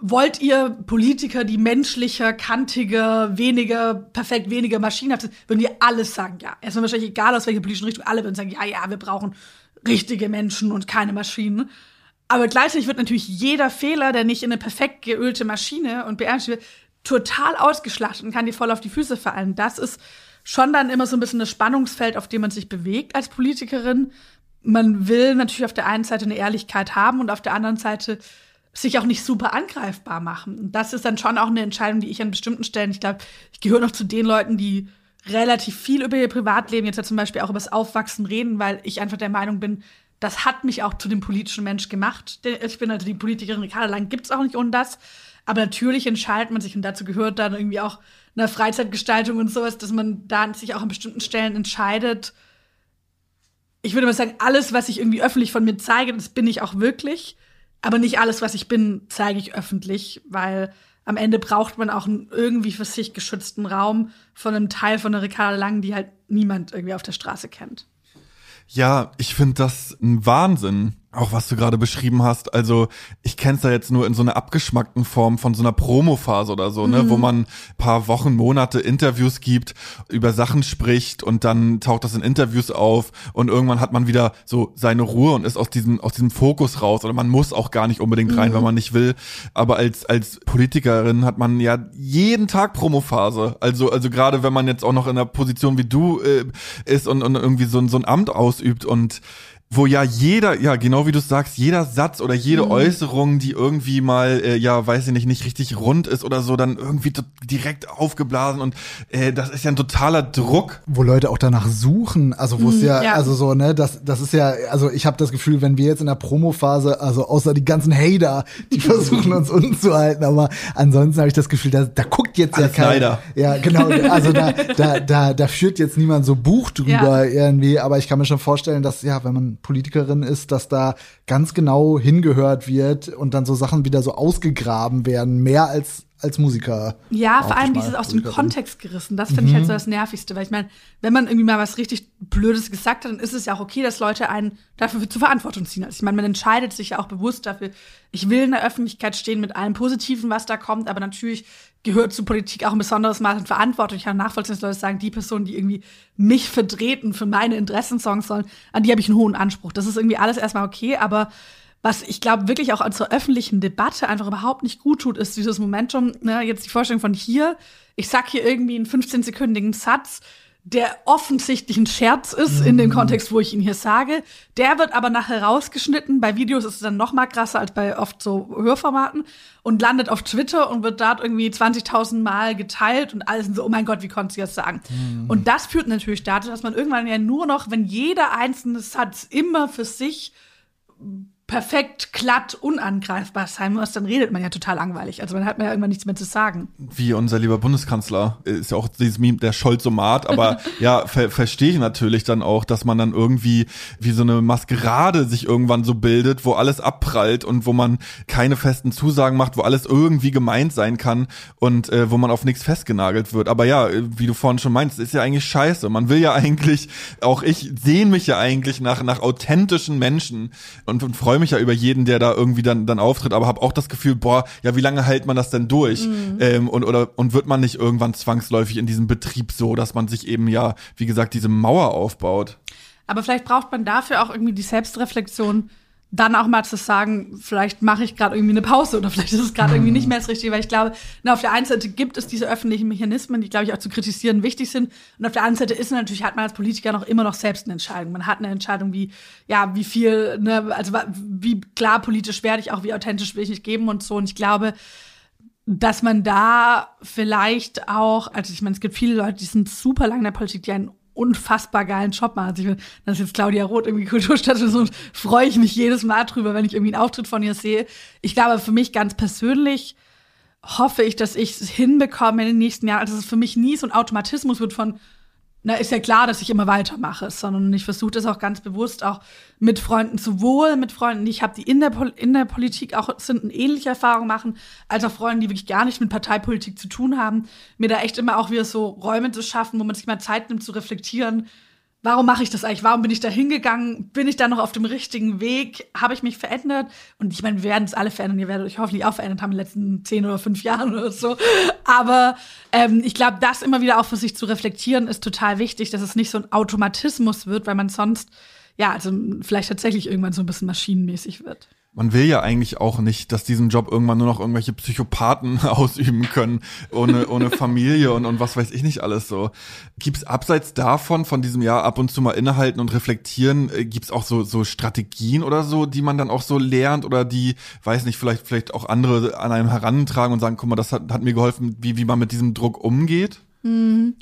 S3: wollt ihr Politiker, die menschlicher, kantiger, weniger, perfekt weniger maschinenhaft sind, würden die alles sagen, ja. Erstmal wahrscheinlich egal aus welcher politischen Richtung, alle würden sagen, ja, ja, wir brauchen richtige Menschen und keine Maschinen. Aber gleichzeitig wird natürlich jeder Fehler, der nicht in eine perfekt geölte Maschine und beernst wird, total ausgeschlachtet und kann dir voll auf die Füße fallen. Das ist schon dann immer so ein bisschen das Spannungsfeld, auf dem man sich bewegt als Politikerin. Man will natürlich auf der einen Seite eine Ehrlichkeit haben und auf der anderen Seite sich auch nicht super angreifbar machen. Und das ist dann schon auch eine Entscheidung, die ich an bestimmten Stellen, ich glaube, ich gehöre noch zu den Leuten, die relativ viel über ihr Privatleben, jetzt ja zum Beispiel auch über das Aufwachsen reden, weil ich einfach der Meinung bin, das hat mich auch zu dem politischen Mensch gemacht. Ich bin also die Politikerin Ricarda Lang, gibt's auch nicht ohne das. Aber natürlich entscheidet man sich, und dazu gehört dann irgendwie auch eine Freizeitgestaltung und sowas, dass man da sich auch an bestimmten Stellen entscheidet. Ich würde mal sagen, alles, was ich irgendwie öffentlich von mir zeige, das bin ich auch wirklich. Aber nicht alles, was ich bin, zeige ich öffentlich, weil am Ende braucht man auch einen irgendwie für sich geschützten Raum von einem Teil von der Ricarda Lang, die halt niemand irgendwie auf der Straße kennt.
S1: Ja, ich finde das ein Wahnsinn, auch was du gerade beschrieben hast. Also ich kenne es ja jetzt nur in so einer abgeschmackten Form von so einer Promophase oder so, ne, wo man paar Wochen, Monate Interviews gibt, über Sachen spricht und dann taucht das in Interviews auf und irgendwann hat man wieder so seine Ruhe und ist aus diesem aus diesem Fokus raus oder man muss auch gar nicht unbedingt rein, wenn man nicht will. Aber als als Politikerin hat man ja jeden Tag Promophase. Also also gerade wenn man jetzt auch noch in einer Position wie du äh, ist und, und irgendwie so, ein- so ein Amt ausübt und wo ja jeder, ja genau wie du sagst, jeder Satz oder jede mhm. Äußerung, die irgendwie mal, äh, ja weiß ich nicht, nicht richtig rund ist oder so, dann irgendwie direkt aufgeblasen und äh, das ist ja ein totaler Druck.
S2: Wo Leute auch danach suchen, also wo es mhm, ja, ja, also so, ne, das, das ist ja, also ich habe das Gefühl, wenn wir jetzt in der Promophase, also außer die ganzen Hater, die versuchen uns unten zu halten, aber ansonsten habe ich das Gefühl, da, da guckt jetzt Alles ja keiner. Ja, genau, also da, da, da, da führt jetzt niemand so Buch drüber ja. irgendwie, aber ich kann mir schon vorstellen, dass ja, wenn man Politikerin ist, dass da ganz genau hingehört wird und dann so Sachen wieder so ausgegraben werden, mehr als als Musiker.
S3: Ja, vor allem dieses aus dem Kontext gerissen. Das finde mhm. ich halt so mhm. das Nervigste, weil ich meine, wenn man irgendwie mal was richtig Blödes gesagt hat, dann ist es ja auch okay, dass Leute einen dafür zur Verantwortung ziehen. Also ich meine, man entscheidet sich ja auch bewusst dafür, ich will in der Öffentlichkeit stehen mit allem Positiven, was da kommt, aber natürlich gehört zu Politik auch ein besonderes Maß an Verantwortung. Ich kann nachvollziehen, dass Leute sagen, die Personen, die irgendwie mich vertreten, für meine Interessen sorgen sollen, an die habe ich einen hohen Anspruch. Das ist irgendwie alles erstmal okay, aber was ich glaube wirklich auch zur öffentlichen Debatte einfach überhaupt nicht gut tut, ist dieses Momentum, ne, jetzt die Vorstellung von hier, ich sag hier irgendwie einen 15-sekündigen Satz, der offensichtlich ein Scherz ist mhm. in dem mhm. Kontext, wo ich ihn hier sage. Der wird aber nachher rausgeschnitten. Bei Videos ist es dann noch mal krasser als bei oft so Hörformaten und landet auf Twitter und wird dort irgendwie 20.000 Mal geteilt und alles so, oh mein Gott, wie konnte sie das sagen? Mhm. Und das führt natürlich dazu, dass man irgendwann ja nur noch, wenn jeder einzelne Satz immer für sich perfekt, glatt, unangreifbar sein muss, dann redet man ja total langweilig. Also man hat mir ja irgendwann nichts mehr zu sagen.
S1: Wie unser lieber Bundeskanzler ist ja auch dieses Meme der Scholzomat, aber ja, ver verstehe ich natürlich dann auch, dass man dann irgendwie wie so eine Maskerade sich irgendwann so bildet, wo alles abprallt und wo man keine festen Zusagen macht, wo alles irgendwie gemeint sein kann und äh, wo man auf nichts festgenagelt wird. Aber ja, wie du vorhin schon meinst, ist ja eigentlich scheiße. Man will ja eigentlich, auch ich sehne mich ja eigentlich nach, nach authentischen Menschen und, und freue mich ja über jeden, der da irgendwie dann, dann auftritt, aber habe auch das Gefühl, boah, ja, wie lange hält man das denn durch? Mhm. Ähm, und, oder, und wird man nicht irgendwann zwangsläufig in diesem Betrieb so, dass man sich eben ja, wie gesagt, diese Mauer aufbaut?
S3: Aber vielleicht braucht man dafür auch irgendwie die Selbstreflexion, dann auch mal zu sagen, vielleicht mache ich gerade irgendwie eine Pause oder vielleicht ist es gerade irgendwie nicht mehr das Richtige, weil ich glaube, na, auf der einen Seite gibt es diese öffentlichen Mechanismen, die, glaube ich, auch zu kritisieren wichtig sind. Und auf der anderen Seite ist natürlich, hat man als Politiker noch immer noch selbst eine Entscheidung. Man hat eine Entscheidung, wie, ja, wie viel, ne, also wie klar politisch werde ich auch, wie authentisch will ich mich geben und so. Und ich glaube, dass man da vielleicht auch, also ich meine, es gibt viele Leute, die sind super lang in der Politik, die einen unfassbar geilen Job machen. Also ich, dass jetzt Claudia Roth irgendwie Kulturstadt ist und freue ich mich jedes Mal drüber, wenn ich irgendwie einen Auftritt von ihr sehe. Ich glaube, für mich ganz persönlich hoffe ich, dass ich es hinbekomme in den nächsten Jahren, also es für mich nie so ein Automatismus wird von na, ist ja klar, dass ich immer weitermache, sondern ich versuche das auch ganz bewusst auch mit Freunden, sowohl mit Freunden, die ich habe, die in der, Pol in der Politik auch sind, eine ähnliche Erfahrung machen, als auch Freunden, die wirklich gar nicht mit Parteipolitik zu tun haben, mir da echt immer auch wieder so Räume zu schaffen, wo man sich mal Zeit nimmt zu reflektieren, warum mache ich das eigentlich? Warum bin ich da hingegangen? Bin ich da noch auf dem richtigen Weg? Habe ich mich verändert? Und ich meine, wir werden es alle verändern. Ihr werdet euch hoffentlich auch verändert haben in den letzten zehn oder fünf Jahren oder so. Aber ähm, ich glaube, das immer wieder auch für sich zu reflektieren, ist total wichtig, dass es nicht so ein Automatismus wird, weil man sonst, ja, also vielleicht tatsächlich irgendwann so ein bisschen maschinenmäßig wird
S1: man will ja eigentlich auch nicht, dass diesen Job irgendwann nur noch irgendwelche Psychopathen ausüben können, ohne, ohne Familie und, und was weiß ich nicht alles so. Gibt's abseits davon, von diesem Jahr ab und zu mal innehalten und reflektieren, äh, gibt's auch so, so Strategien oder so, die man dann auch so lernt oder die, weiß nicht, vielleicht, vielleicht auch andere an einem herantragen und sagen, guck mal, das hat, hat mir geholfen, wie, wie man mit diesem Druck umgeht?
S3: Mhm.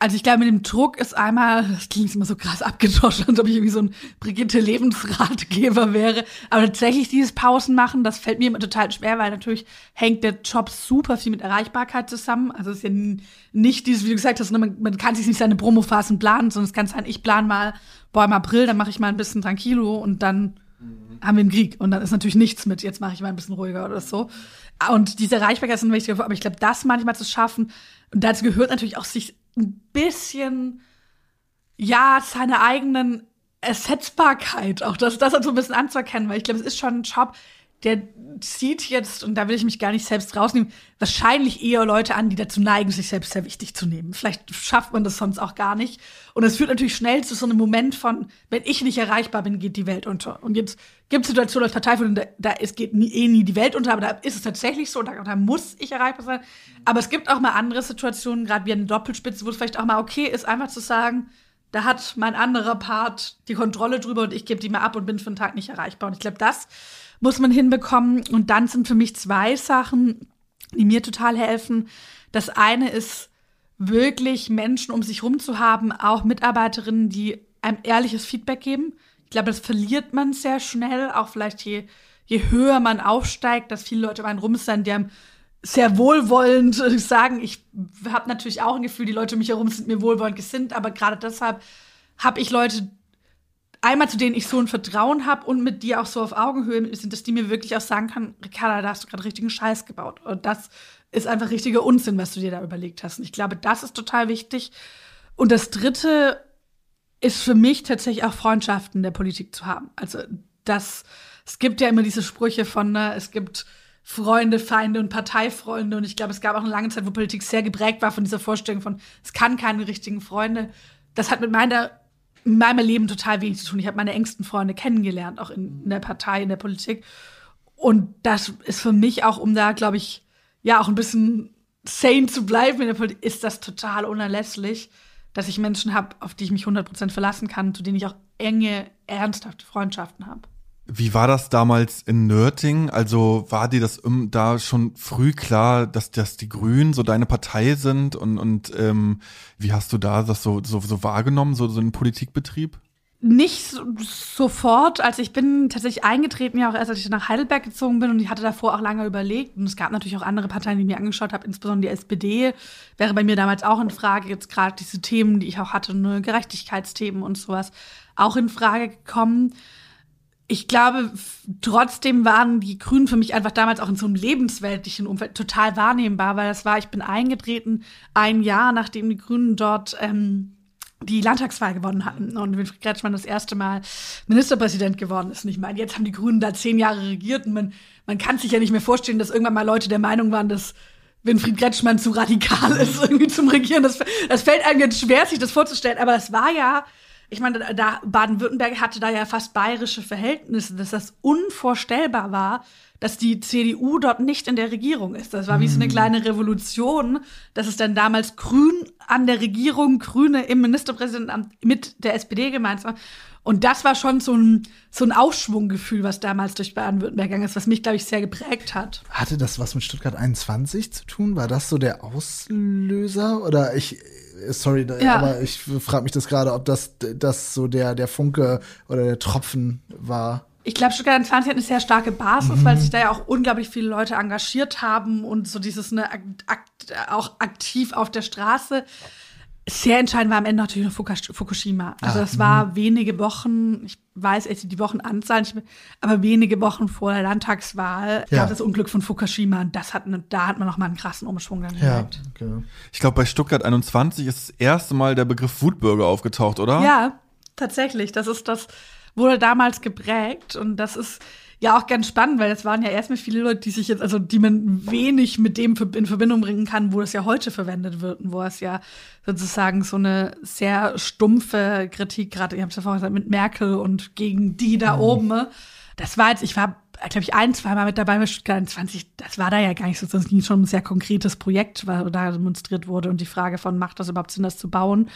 S3: Also ich glaube, mit dem Druck ist einmal, das klingt immer so krass abgedroschen, als ob ich irgendwie so ein Brigitte Lebensratgeber wäre. Aber tatsächlich dieses Pausen machen, das fällt mir immer total schwer, weil natürlich hängt der Job super viel mit Erreichbarkeit zusammen. Also es ist ja nicht dieses, wie du gesagt hast, ne, man, man kann sich nicht seine Promophasen planen, sondern es kann sein, ich plan mal, boah, im April, dann mache ich mal ein bisschen tranquilo und dann mhm. haben wir einen Krieg. Und dann ist natürlich nichts mit, jetzt mache ich mal ein bisschen ruhiger oder so. Und diese Erreichbarkeit ist ein wichtiger, aber ich glaube, das manchmal zu schaffen, und dazu gehört natürlich auch, sich ein bisschen, ja, seine eigenen Ersetzbarkeit, auch das, das so ein bisschen anzuerkennen, weil ich glaube, es ist schon ein Job, der zieht jetzt, und da will ich mich gar nicht selbst rausnehmen, wahrscheinlich eher Leute an, die dazu neigen, sich selbst sehr wichtig zu nehmen. Vielleicht schafft man das sonst auch gar nicht. Und es führt natürlich schnell zu so einem Moment von, wenn ich nicht erreichbar bin, geht die Welt unter. Und jetzt gibt es Situationen als Parteiführerin, da, da es geht nie, eh nie die Welt unter, aber da ist es tatsächlich so, da, da muss ich erreichbar sein. Aber es gibt auch mal andere Situationen, gerade wie eine Doppelspitze, wo es vielleicht auch mal okay ist, einfach zu sagen, da hat mein anderer Part die Kontrolle drüber und ich gebe die mir ab und bin für einen Tag nicht erreichbar. Und ich glaube, das muss man hinbekommen. Und dann sind für mich zwei Sachen, die mir total helfen. Das eine ist wirklich Menschen um sich rum zu haben, auch Mitarbeiterinnen, die einem ehrliches Feedback geben. Ich glaube, das verliert man sehr schnell, auch vielleicht je, je höher man aufsteigt, dass viele Leute um einen rum sind, die einem sehr wohlwollend sagen. Ich habe natürlich auch ein Gefühl, die Leute um mich herum sind mir wohlwollend gesinnt, aber gerade deshalb habe ich Leute, einmal zu denen ich so ein Vertrauen habe und mit dir auch so auf Augenhöhe sind, dass die mir wirklich auch sagen kann, Ricarda, da hast du gerade richtigen Scheiß gebaut. Und das ist einfach richtiger Unsinn, was du dir da überlegt hast. Und ich glaube, das ist total wichtig. Und das Dritte ist für mich tatsächlich auch Freundschaften der Politik zu haben. Also das, es gibt ja immer diese Sprüche von, ne, es gibt Freunde, Feinde und Parteifreunde. Und ich glaube, es gab auch eine lange Zeit, wo Politik sehr geprägt war von dieser Vorstellung von, es kann keine richtigen Freunde. Das hat mit meiner in meinem Leben total wenig zu tun. Ich habe meine engsten Freunde kennengelernt, auch in, in, der Partei, in der Politik. Und das ist für mich auch, um da, glaube ich, ja, auch ein bisschen sane zu bleiben in der Politik, ist das total unerlässlich, dass ich Menschen habe, auf die ich mich 100% verlassen kann, zu denen ich auch enge, ernsthafte Freundschaften habe.
S1: Wie war das damals in Nürting? Also war dir das da schon früh klar, dass das die Grünen so deine Partei sind und, und ähm, wie hast du da das so, so, so wahrgenommen, so, so einen Politikbetrieb?
S3: Nicht so, sofort. Also ich bin tatsächlich eingetreten, ja auch erst, als ich nach Heidelberg gezogen bin und ich hatte davor auch lange überlegt. Und es gab natürlich auch andere Parteien, die mir angeschaut habe, insbesondere die SPD wäre bei mir damals auch in Frage. Jetzt gerade diese Themen, die ich auch hatte, ne, Gerechtigkeitsthemen und sowas, auch in Frage gekommen ich glaube, trotzdem waren die Grünen für mich einfach damals auch in so einem lebensweltlichen Umfeld total wahrnehmbar, weil das war, ich bin eingetreten ein Jahr, nachdem die Grünen dort ähm, die Landtagswahl gewonnen hatten und Winfried Kretschmann das erste Mal Ministerpräsident geworden ist. Und ich meine, jetzt haben die Grünen da zehn Jahre regiert und man, man kann sich ja nicht mehr vorstellen, dass irgendwann mal Leute der Meinung waren, dass Winfried Kretschmann zu radikal ist irgendwie zum Regieren. Das, das fällt einem jetzt schwer, sich das vorzustellen, aber es war ja ich meine, da Baden-Württemberg hatte da ja fast bayerische Verhältnisse, dass das unvorstellbar war, dass die CDU dort nicht in der Regierung ist. Das war wie so eine mhm. kleine Revolution, dass es dann damals Grün an der Regierung, Grüne im Ministerpräsidentenamt mit der SPD gemeinsam. Und das war schon so ein, so ein Aufschwunggefühl, was damals durch Baden-Württemberg gegangen ist, was mich, glaube ich, sehr geprägt hat.
S2: Hatte das was mit Stuttgart 21 zu tun? War das so der Auslöser? Oder ich, sorry, ja. aber ich frage mich das gerade, ob das, das so der, der Funke oder der Tropfen war.
S3: Ich glaube, Stuttgart 20 hat eine sehr starke Basis, mhm. weil sich da ja auch unglaublich viele Leute engagiert haben und so dieses ne, akt, auch aktiv auf der Straße. Sehr entscheidend war am Ende natürlich noch Fukushima. Also ah, das war mh. wenige Wochen, ich weiß jetzt die Wochenanzahl nicht mehr, aber wenige Wochen vor der Landtagswahl ja. gab das Unglück von Fukushima und das hat, da hat man noch mal einen krassen Umschwung dann
S1: ja, okay. Ich glaube, bei Stuttgart 21 ist das erste Mal der Begriff Wutbürger aufgetaucht, oder?
S3: Ja, tatsächlich. Das ist das, wurde damals geprägt und das ist ja auch ganz spannend, weil das waren ja erstmal viele Leute, die sich jetzt, also die man wenig mit dem in Verbindung bringen kann, wo es ja heute verwendet wird und wo es ja sozusagen so eine sehr stumpfe Kritik, gerade, ich habe es ja vorhin gesagt, mit Merkel und gegen die da mhm. oben. Ne? Das war jetzt, ich war, glaube ich, ein, zwei Mal mit dabei bei Stuttgart 20, das war da ja gar nicht so, das ging schon ein sehr konkretes Projekt, was da demonstriert wurde und die Frage von, macht das überhaupt Sinn, das zu bauen?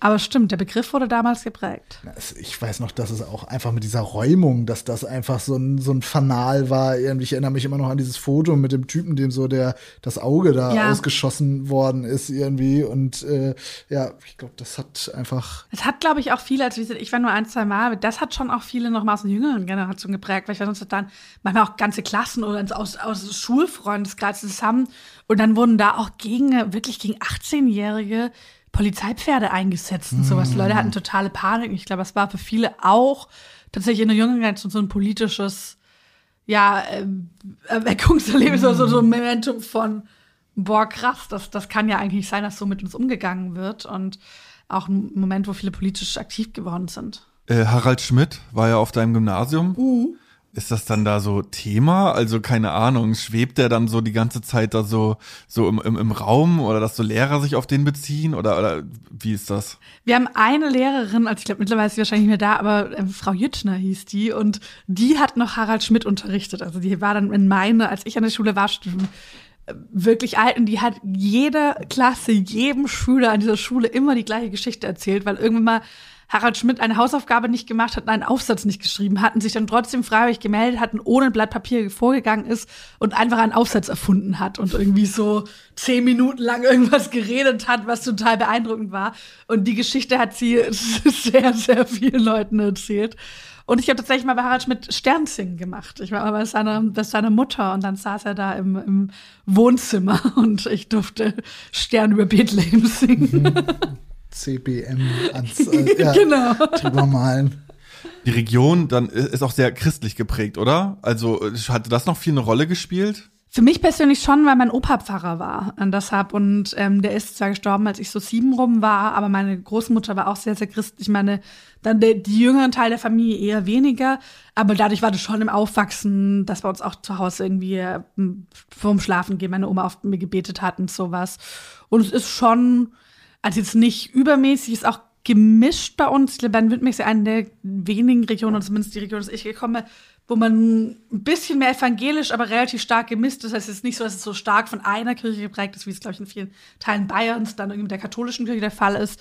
S3: Aber stimmt, der Begriff wurde damals geprägt.
S2: Ich weiß noch, dass es auch einfach mit dieser Räumung, dass das einfach so ein, so ein Fanal war. Ich erinnere mich immer noch an dieses Foto mit dem Typen, dem so der das Auge da ja. ausgeschossen worden ist irgendwie. Und äh, ja, ich glaube, das hat einfach.
S3: Es hat, glaube ich, auch viele, also ich war nur ein, zwei Mal, das hat schon auch viele noch mal aus der jüngeren Generation geprägt, weil ich weiß, sonst dann manchmal auch ganze Klassen oder aus, aus Schulfreundeskreis zusammen. Und dann wurden da auch gegen, wirklich gegen 18-Jährige Polizeipferde eingesetzt und sowas. Die Leute hatten totale Panik. Ich glaube, es war für viele auch tatsächlich in der Generation so ein politisches, ja, äh, Erweckungserlebnis oder so, so ein Momentum von, boah, krass, das, das kann ja eigentlich sein, dass so mit uns umgegangen wird und auch ein Moment, wo viele politisch aktiv geworden sind.
S1: Äh, Harald Schmidt war ja auf deinem Gymnasium. Uh. Ist das dann da so Thema? Also keine Ahnung, schwebt der dann so die ganze Zeit da so, so im, im, im Raum oder dass so Lehrer sich auf den beziehen oder, oder wie ist das?
S3: Wir haben eine Lehrerin, also ich glaube mittlerweile ist sie wahrscheinlich nicht mehr da, aber äh, Frau Jüttner hieß die und die hat noch Harald Schmidt unterrichtet. Also die war dann in meine, als ich an der Schule war, wirklich alt und die hat jeder Klasse, jedem Schüler an dieser Schule immer die gleiche Geschichte erzählt, weil irgendwann mal Harald Schmidt eine Hausaufgabe nicht gemacht hat, einen Aufsatz nicht geschrieben hat und sich dann trotzdem freiwillig gemeldet hat und ohne Blatt Papier vorgegangen ist und einfach einen Aufsatz erfunden hat und irgendwie so zehn Minuten lang irgendwas geredet hat, was total beeindruckend war. Und die Geschichte hat sie sehr, sehr vielen Leuten erzählt. Und ich habe tatsächlich mal bei Harald Schmidt Sternsingen gemacht. Ich war mal bei seiner, bei seiner Mutter und dann saß er da im, im Wohnzimmer und ich durfte Stern über Bethlehem singen. Mhm.
S2: CBM ans äh, ja, genau. drüber malen.
S1: Die Region dann ist auch sehr christlich geprägt, oder? Also hatte das noch viel eine Rolle gespielt?
S3: Für mich persönlich schon, weil mein Opa Pfarrer war. Und deshalb, und ähm, der ist zwar gestorben, als ich so sieben rum war, aber meine Großmutter war auch sehr, sehr christlich. Ich meine, dann der, die jüngeren Teil der Familie eher weniger. Aber dadurch war das schon im Aufwachsen, dass wir uns auch zu Hause irgendwie äh, vorm Schlafen gehen, meine Oma oft mir gebetet hat und sowas. Und es ist schon, also jetzt nicht übermäßig, ist auch gemischt bei uns. Baden-Württemberg ist ja eine der wenigen Regionen, zumindest die Region, aus der ich gekommen wo man ein bisschen mehr evangelisch, aber relativ stark gemischt. Das heißt, es ist nicht so, dass es so stark von einer Kirche geprägt ist, wie es, glaube ich, in vielen Teilen Bayerns dann irgendwie mit der katholischen Kirche der Fall ist.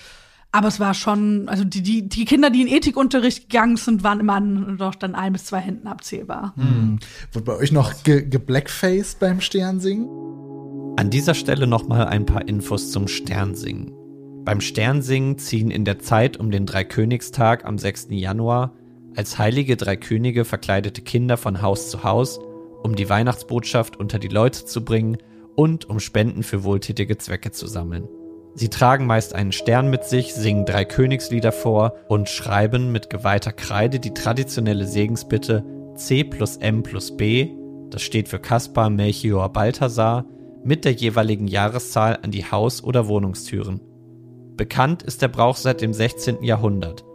S3: Aber es war schon, also die, die, die Kinder, die in Ethikunterricht gegangen sind, waren immer doch dann ein bis zwei Händen abzählbar.
S2: Hm. Wurde bei euch noch geblackfaced ge beim Sternsingen?
S4: An dieser Stelle nochmal ein paar Infos zum Sternsingen. Beim Sternsingen ziehen in der Zeit um den Dreikönigstag am 6. Januar als heilige drei Könige verkleidete Kinder von Haus zu Haus, um die Weihnachtsbotschaft unter die Leute zu bringen und um Spenden für wohltätige Zwecke zu sammeln. Sie tragen meist einen Stern mit sich, singen drei Königslieder vor und schreiben mit geweihter Kreide die traditionelle Segensbitte C plus M plus B, das steht für Kaspar, Melchior, Balthasar, mit der jeweiligen Jahreszahl an die Haus- oder Wohnungstüren. Bekannt ist der Brauch seit dem 16. Jahrhundert.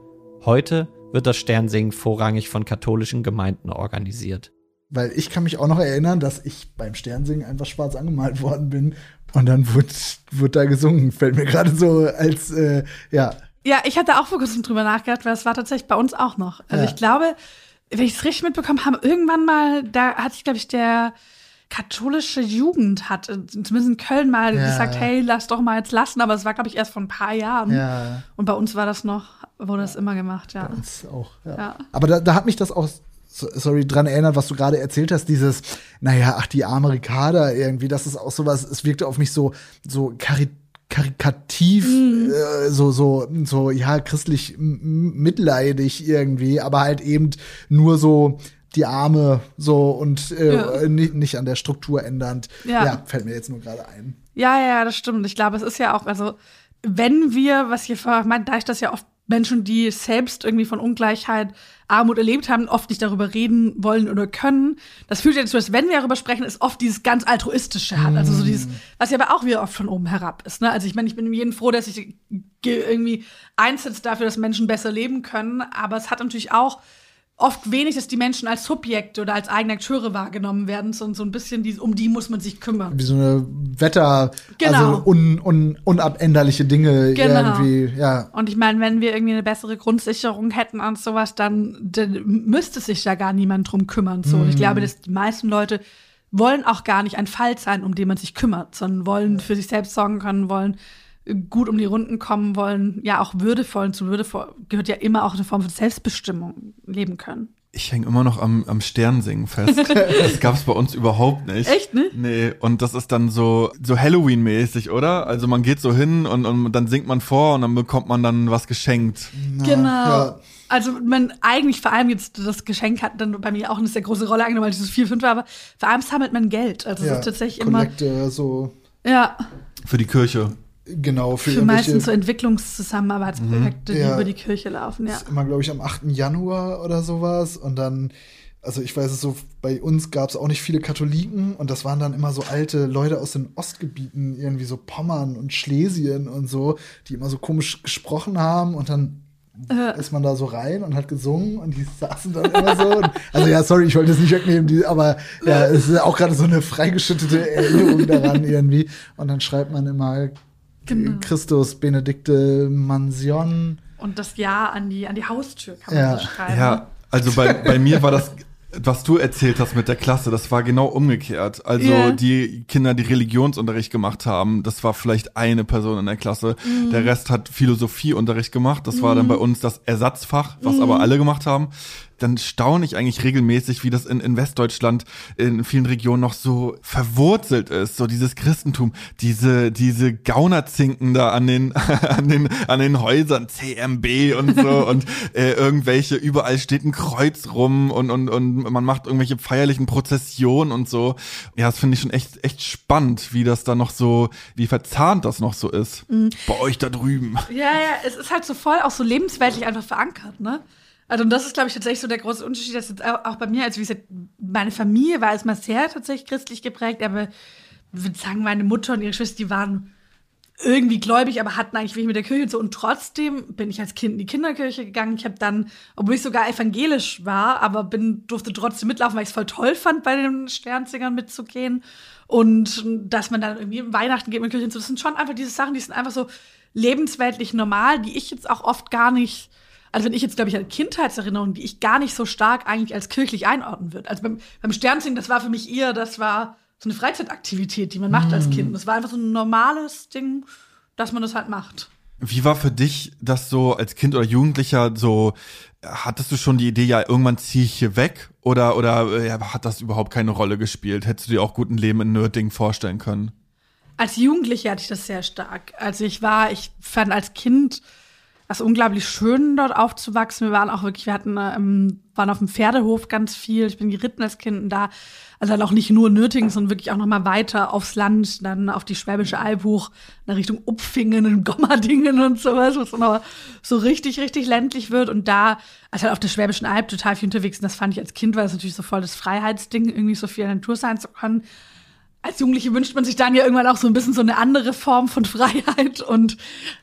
S4: Heute wird das Sternsingen vorrangig von katholischen Gemeinden organisiert.
S2: Weil ich kann mich auch noch erinnern, dass ich beim Sternsingen einfach schwarz angemalt worden bin und dann wird, wird da gesungen. Fällt mir gerade so als, äh, ja.
S3: Ja, ich hatte auch vor kurzem drüber nachgedacht, weil es war tatsächlich bei uns auch noch. Also ja. ich glaube, wenn ich es richtig mitbekommen habe, irgendwann mal, da hatte ich, glaube ich, der katholische Jugend hat, äh, zumindest in Köln mal ja. gesagt, hey, lass doch mal jetzt lassen, aber es war, glaube ich, erst vor ein paar Jahren. Ja. Und bei uns war das noch, wurde das immer gemacht, ja. Bei uns
S2: auch, ja. ja. Aber da, da hat mich das auch sorry, dran erinnert, was du gerade erzählt hast, dieses, naja, ach, die arme Ricarda irgendwie, das ist auch sowas, es wirkte auf mich so, so karit karikativ, mhm. äh, so, so, so, ja, christlich mitleidig irgendwie, aber halt eben nur so, die Arme so und äh, ja. nicht, nicht an der Struktur ändernd. Ja. ja, fällt mir jetzt nur gerade ein.
S3: Ja, ja, das stimmt. Ich glaube, es ist ja auch, also wenn wir, was ihr vorher meint, da ich das ja oft Menschen, die selbst irgendwie von Ungleichheit, Armut erlebt haben, oft nicht darüber reden wollen oder können. Das führt ja dazu, dass wenn wir darüber sprechen, es oft dieses ganz altruistische hat. Also so dieses, was ja aber auch wieder oft von oben herab ist. Ne? Also ich meine, ich bin jeden froh, dass ich irgendwie einsetzt dafür, dass Menschen besser leben können. Aber es hat natürlich auch oft wenig, dass die Menschen als Subjekte oder als eigene Akteure wahrgenommen werden, sondern so ein bisschen, die, um die muss man sich kümmern.
S2: Wie so eine Wetter, genau. also un, un, unabänderliche Dinge genau. irgendwie, ja.
S3: Und ich meine, wenn wir irgendwie eine bessere Grundsicherung hätten und sowas, dann, dann müsste sich ja gar niemand drum kümmern. So. Und ich glaube, dass die meisten Leute wollen auch gar nicht ein Fall sein, um den man sich kümmert, sondern wollen für sich selbst sorgen können, wollen gut um die Runden kommen wollen, ja auch würdevoll und zu würdevoll gehört ja immer auch eine Form von Selbstbestimmung leben können.
S1: Ich hänge immer noch am, am Sternsingen fest. das gab es bei uns überhaupt nicht.
S3: Echt, ne?
S1: Nee, und das ist dann so, so Halloween-mäßig, oder? Also man geht so hin und, und dann singt man vor und dann bekommt man dann was geschenkt.
S3: Na, genau. Ja. Also man eigentlich vor allem jetzt das Geschenk hat dann bei mir auch eine sehr große Rolle eingenommen, weil es vier, fünf war, aber vor allem sammelt man Geld. Also ja, es ist tatsächlich Kollekte,
S2: immer. so.
S3: Ja.
S1: Für die Kirche.
S2: Genau,
S3: für, für meistens so Entwicklungszusammenarbeitsprojekte, mhm. die ja, über die Kirche laufen, ja.
S2: Ist immer, glaube ich, am 8. Januar oder sowas. Und dann, also ich weiß es so, bei uns gab es auch nicht viele Katholiken und das waren dann immer so alte Leute aus den Ostgebieten, irgendwie so Pommern und Schlesien und so, die immer so komisch gesprochen haben und dann äh. ist man da so rein und hat gesungen und die saßen dann immer so. Und, also ja, sorry, ich wollte es nicht wegnehmen, die, aber ja, es ist auch gerade so eine freigeschüttete Erinnerung daran irgendwie. Und dann schreibt man immer genau. Christus Benedikte Mansion.
S3: Und das Ja an die, an die Haustür kann man ja. so schreiben.
S1: Ja, also bei, bei mir war das Was du erzählt hast mit der Klasse, das war genau umgekehrt. Also
S3: Ja.
S1: die Kinder, die Religionsunterricht gemacht haben, das war vielleicht eine Person in der Klasse.
S3: Mhm.
S1: Der Rest hat Philosophieunterricht gemacht. Das war dann bei uns das Ersatzfach, was
S3: Mhm.
S1: aber alle gemacht haben. Dann staune ich eigentlich regelmäßig, wie das in, in Westdeutschland in vielen Regionen noch so verwurzelt ist. So dieses Christentum, diese, diese Gaunerzinken da an den, an den, an den Häusern, CMB und so und äh, irgendwelche, überall steht ein Kreuz rum und, und, und man macht irgendwelche feierlichen Prozessionen und so. Ja, das finde ich schon echt, echt spannend, wie das da noch so, wie verzahnt das noch so ist.
S3: Mhm.
S1: Bei euch da drüben.
S3: Ja, ja, es ist halt so voll auch so lebensweltlich einfach verankert, ne? Also und das ist, glaube ich, tatsächlich so der große Unterschied, dass jetzt auch bei mir, also wie gesagt, meine Familie war erstmal sehr tatsächlich christlich geprägt, aber ich würde sagen, meine Mutter und ihre Schwester, die waren irgendwie gläubig, aber hatten eigentlich wenig mit der Kirche so. Und trotzdem bin ich als Kind in die Kinderkirche gegangen. Ich habe dann, obwohl ich sogar evangelisch war, aber bin, durfte trotzdem mitlaufen, weil ich es voll toll fand, bei den Sternzingern mitzugehen. Und dass man dann irgendwie Weihnachten geht mit Kirche und so. Das sind schon einfach diese Sachen, die sind einfach so lebensweltlich normal, die ich jetzt auch oft gar nicht also wenn ich jetzt, glaube ich, an Kindheitserinnerungen, die ich gar nicht so stark eigentlich als kirchlich einordnen würde. Also beim, beim Sternzingen, das war für mich eher, das war so eine Freizeitaktivität, die man macht als Kind. Das war einfach so ein normales Ding, dass man das halt macht.
S1: Wie war für dich das so als Kind oder Jugendlicher so, hattest du schon die Idee, ja, irgendwann ziehe ich hier weg? Oder, oder äh, ja, hat das überhaupt keine Rolle gespielt? Hättest du dir auch gut ein Leben in Nörding vorstellen können?
S3: Als Jugendliche hatte ich das sehr stark. Also ich war, ich fand als Kind das unglaublich schön, dort aufzuwachsen. Wir waren auch wirklich, wir hatten, ähm, waren auf dem Pferdehof ganz viel. Ich bin geritten als Kind und da, also dann auch nicht nur Nürtingen, sondern wirklich auch noch mal weiter aufs Land, dann auf die Schwäbische Alb hoch, in Richtung Upfingen und Gommerdingen und sowas, wo es dann aber so richtig, richtig ländlich wird. Und da, also halt auf der Schwäbischen Alb total viel unterwegs. Und das fand ich als Kind, war das natürlich so voll das Freiheitsding, irgendwie so viel in der Natur sein zu können als Jugendliche wünscht man sich dann ja irgendwann auch so ein bisschen so eine andere Form von Freiheit und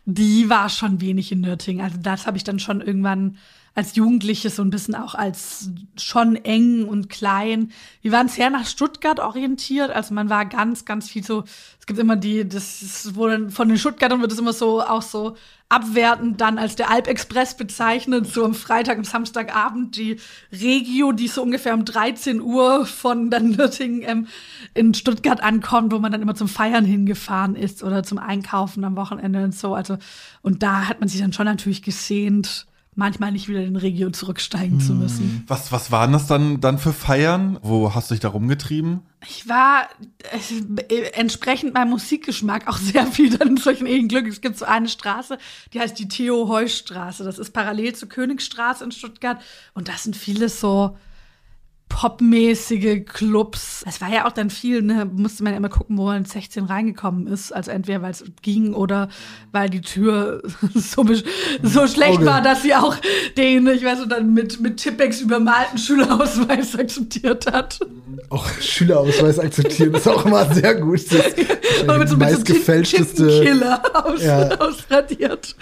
S3: die war schon wenig in Nürtingen. Also das habe ich dann schon irgendwann als Jugendliche so ein bisschen auch als schon eng und klein. Wir waren sehr nach Stuttgart orientiert, also man war ganz, ganz viel so, es gibt immer die, das dann von den Stuttgartern wird es immer so auch so abwertend dann als der Alpexpress bezeichnet, so am Freitag und Samstagabend die Regio, die so ungefähr um 13 Uhr von dann Nürtingen ähm, in Stuttgart ankommt, wo man dann immer zum Feiern hingefahren ist oder zum Einkaufen am Wochenende und so. Also, und da hat man sich dann schon natürlich gesehnt, manchmal nicht wieder in den Regio zurücksteigen zu müssen.
S1: Was, was waren das dann, dann für Feiern? Wo hast du dich da rumgetrieben?
S3: Ich war äh, entsprechend meinem Musikgeschmack auch sehr viel dann in solchen Ehenglück. Es gibt so eine Straße, die heißt die Theo-Heu-Straße. Das ist parallel zur Königsstraße in Stuttgart. Und das sind viele so popmäßige Clubs. Es war ja auch dann viel, ne, musste man ja immer gucken, wo man in 16 reingekommen ist. Also entweder weil es ging oder weil die Tür so, so schlecht
S2: Auge.
S3: war, dass sie auch den, ich weiß nicht, dann mit, mit Tippex übermalten Schülerausweis akzeptiert hat.
S2: Auch Schülerausweis akzeptieren ist auch immer sehr gut. Das ist
S3: Oder mit so
S2: die
S3: ein bisschen
S2: meistgefälschteste.
S3: Tintenkiller aus,
S2: Ja.
S3: ausradiert.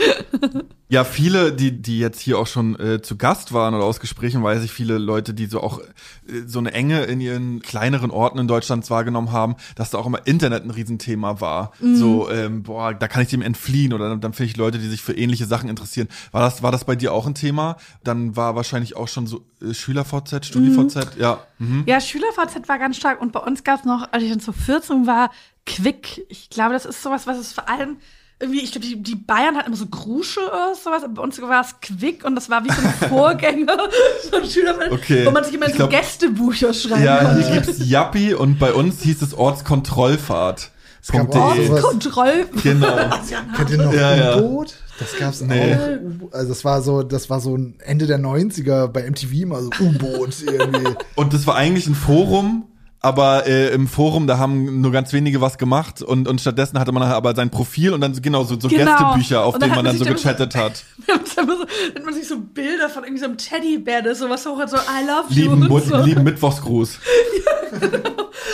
S1: Ja, viele, die, die jetzt hier auch schon äh, zu Gast waren oder aus Gesprächen, weiß ich, viele Leute, die so auch äh, so eine Enge in ihren kleineren Orten in Deutschland wahrgenommen haben, dass da auch immer Internet ein Riesenthema war. So, ähm, boah, da kann ich dem entfliehen oder dann, dann finde ich Leute, die sich für ähnliche Sachen interessieren. War das, war das bei dir auch ein Thema? Dann war wahrscheinlich auch schon so äh, Schüler-VZ, Studi-VZ, ja. Mhm.
S3: Ja, SchülerVZ war ganz stark und bei uns gab es noch, als ich dann so 14 war, Quick. Ich glaube, das ist sowas, was es vor allem irgendwie, ich glaube, die, die Bayern hatten immer so Grusche oder sowas, aber bei uns war es Quick und das war wie so ein Vorgänger von SchülerVZ,
S1: Okay.
S3: wo man sich immer so
S1: glaub-
S3: Gästebücher schreiben
S1: Ja,
S3: konnte.
S1: hier gibt's Yappi und bei uns hieß es Ortskontrollfahrt.
S2: sowas.
S3: Kontroll.
S1: Genau.
S2: Kennt ihr noch
S1: Ja, ja.
S2: U-Boot? Das gab's
S1: Nee.
S2: auch. Also das war so, das war so ein Ende der 90er bei MTV mal so U-Boot irgendwie.
S1: Und das war eigentlich ein Forum, aber äh, im Forum, da haben nur ganz wenige was gemacht und, und stattdessen hatte man aber sein Profil und dann so, genau so, so
S3: Genau.
S1: Gästebücher, auf
S3: dann
S1: denen man
S3: hat
S1: dann so
S3: man dann-
S1: gechattet hat.
S3: Da hat man so- da hat man sich so Bilder von irgendwie so einem Teddybär, der sowas hoch hat, so I love you.
S1: Lieben,
S3: und so.
S1: lieben Mittwochsgruß.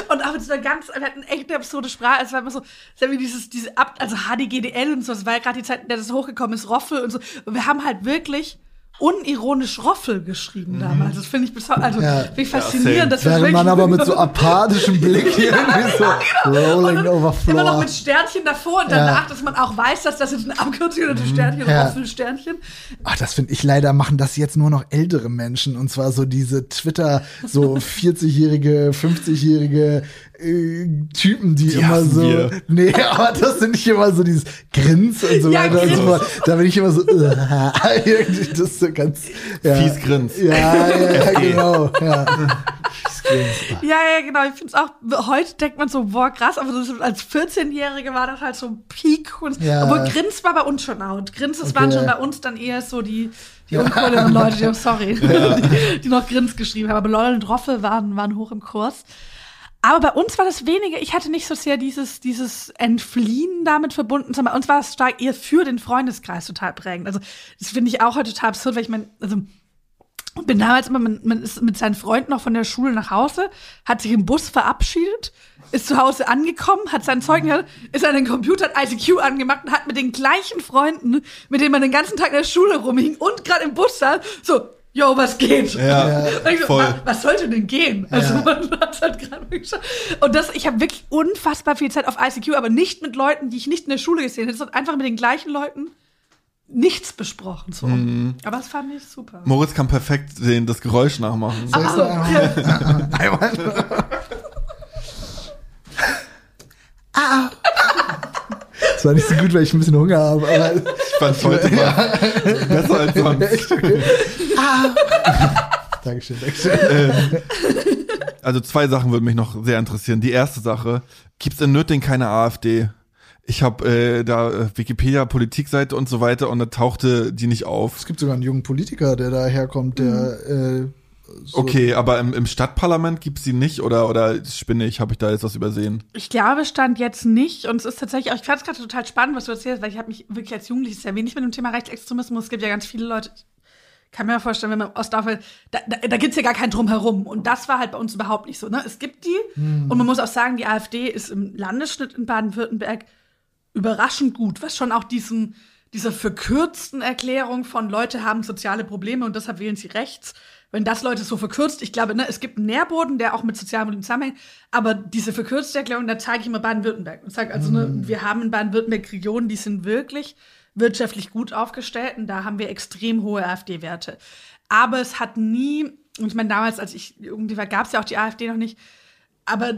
S3: Und auch mit so einer ganz, wir hatten echt eine absurde Sprache. Es war immer so, es war wie dieses, diese Ab, also HDGDL und so. Es war ja gerade die Zeit, in der das hochgekommen ist, Roffel und so. Und wir haben halt wirklich unironisch Roffel geschrieben damals. Das finde ich bis heute, also
S2: Ja.
S3: finde ich faszinierend.
S1: Ja,
S3: dass das
S2: Während man aber mit so apathischem Blick irgendwie so rolling
S3: Und
S2: over
S3: Immer noch
S2: floor.
S3: mit Sternchen davor und danach, dass man auch weiß, dass das jetzt eine Abkürzung oder ein Sternchen,
S2: Ja.
S3: Roffel, Sternchen.
S2: Ach, das finde ich leider machen das jetzt nur noch ältere Menschen und zwar so diese Twitter so 40-jährige, 50-jährige äh, Typen, die, immer
S1: hassen
S2: so
S1: wir.
S2: nee, aber das sind nicht immer so dieses Grins und so
S3: Ja,
S2: weiter und so
S3: Grins.
S2: fort. Da bin ich immer so irgendwie das ist so ganz ja.
S1: Fies Grins.
S2: Ja, ja, ja genau, ja. Fies Grins.
S3: Ja, ja, genau. Ich finde es auch, heute denkt man so, boah, krass, aber so, als 14-Jährige war das halt so ein Peak. Und,
S2: Ja.
S3: Obwohl Grins war bei uns schon out. Grins, das
S2: Okay.
S3: waren schon bei uns dann eher so die, die uncooleren Leute, die, oh, sorry, die, die noch Grins geschrieben haben. Aber Lol und Roffel waren, waren hoch im Kurs. Aber bei uns war das weniger, ich hatte nicht so sehr dieses, dieses Entfliehen damit verbunden, sondern bei uns war es stark eher für den Freundeskreis total prägend. Also, das finde ich auch heute total absurd, weil ich meine, also, bin damals immer, man, man ist mit seinen Freunden noch von der Schule nach Hause, hat sich im Bus verabschiedet, ist zu Hause angekommen, hat sein Zeug gehabt, ist an den Computer, hat ICQ angemacht und hat mit den gleichen Freunden, mit denen man den ganzen Tag in der Schule rumhing und gerade im Bus saß, so, yo, was geht?
S1: Ja,
S3: so,
S1: voll.
S3: wa- was sollte denn gehen? Also
S2: Ja.
S3: man hat halt gerade. Und das, ich habe wirklich unfassbar viel Zeit auf ICQ, aber nicht mit Leuten, die ich nicht in der Schule gesehen hätte, sondern einfach mit den gleichen Leuten nichts besprochen. So.
S1: Mhm.
S3: Aber das fand ich super.
S1: Moritz kann perfekt den, das Geräusch nachmachen.
S2: Soll ich so einmal, einmal Das war nicht so gut, weil ich ein bisschen Hunger habe, aber
S1: Ich fand heute mal besser als sonst.
S2: Dankeschön, Dankeschön.
S1: Also zwei Sachen würden mich noch sehr interessieren. Die erste Sache, gibt's in Nürtingen keine AfD? Ich habe äh, da äh, Wikipedia, Politikseite und so weiter und da tauchte die nicht auf.
S2: Es gibt sogar einen jungen Politiker, der da herkommt, der äh, so
S1: Okay, aber im, im Stadtparlament gibt's die nicht oder oder spinne ich, habe ich da jetzt was übersehen?
S3: Ich glaube, stand jetzt nicht. Und es ist tatsächlich auch, ich fand es gerade total spannend, was du erzählst, weil ich habe mich wirklich als Jugendliche sehr wenig mit dem Thema Rechtsextremismus. Es gibt ja ganz viele Leute, kann mir vorstellen, wenn man Ostdorf, da, da, da gibt's ja gar keinen Drumherum. Und das war halt bei uns überhaupt nicht so. Ne? Es gibt die. Und man muss auch sagen, die AfD ist im Landesschnitt in Baden-Württemberg überraschend gut, was schon auch diesen, dieser verkürzten Erklärung von Leute haben soziale Probleme und deshalb wählen sie rechts. Wenn das Leute so verkürzt, ich glaube, ne, es gibt einen Nährboden, der auch mit sozialen Problemen zusammenhängt, aber diese verkürzte Erklärung, da zeige ich immer Baden-Württemberg und sage, also ne, wir haben in Baden-Württemberg Regionen, die sind wirklich wirtschaftlich gut aufgestellt und da haben wir extrem hohe AfD-Werte. Aber es hat nie, und ich meine, damals, als ich irgendwie war, gab es ja auch die AfD noch nicht, aber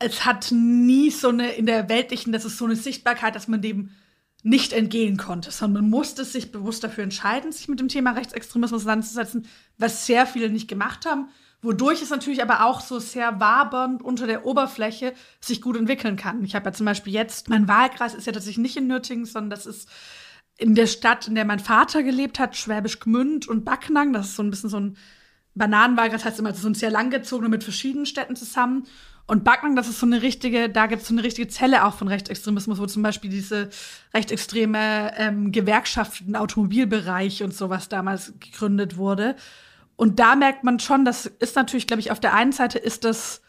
S3: es hat nie so eine, in der weltlichen, das ist so eine Sichtbarkeit, dass man dem nicht entgehen konnte, sondern man musste sich bewusst dafür entscheiden, sich mit dem Thema Rechtsextremismus auseinanderzusetzen, was sehr viele nicht gemacht haben, wodurch es natürlich aber auch so sehr wabernd unter der Oberfläche sich gut entwickeln kann. Ich habe ja zum Beispiel jetzt, mein Wahlkreis ist ja tatsächlich nicht in Nürtingen, sondern das ist in der Stadt, in der mein Vater gelebt hat, Schwäbisch Gmünd und Backnang, das ist so ein bisschen so ein Bananenwahlkreis, heißt immer so ein sehr langgezogener mit verschiedenen Städten zusammen. Und Backnang, das ist so eine richtige, da gibt es so eine richtige Zelle auch von Rechtsextremismus, wo zum Beispiel diese rechtsextreme ähm, Gewerkschaft im Automobilbereich und sowas damals gegründet wurde. Und da merkt man schon, das ist natürlich, glaube ich, auf der einen Seite ist das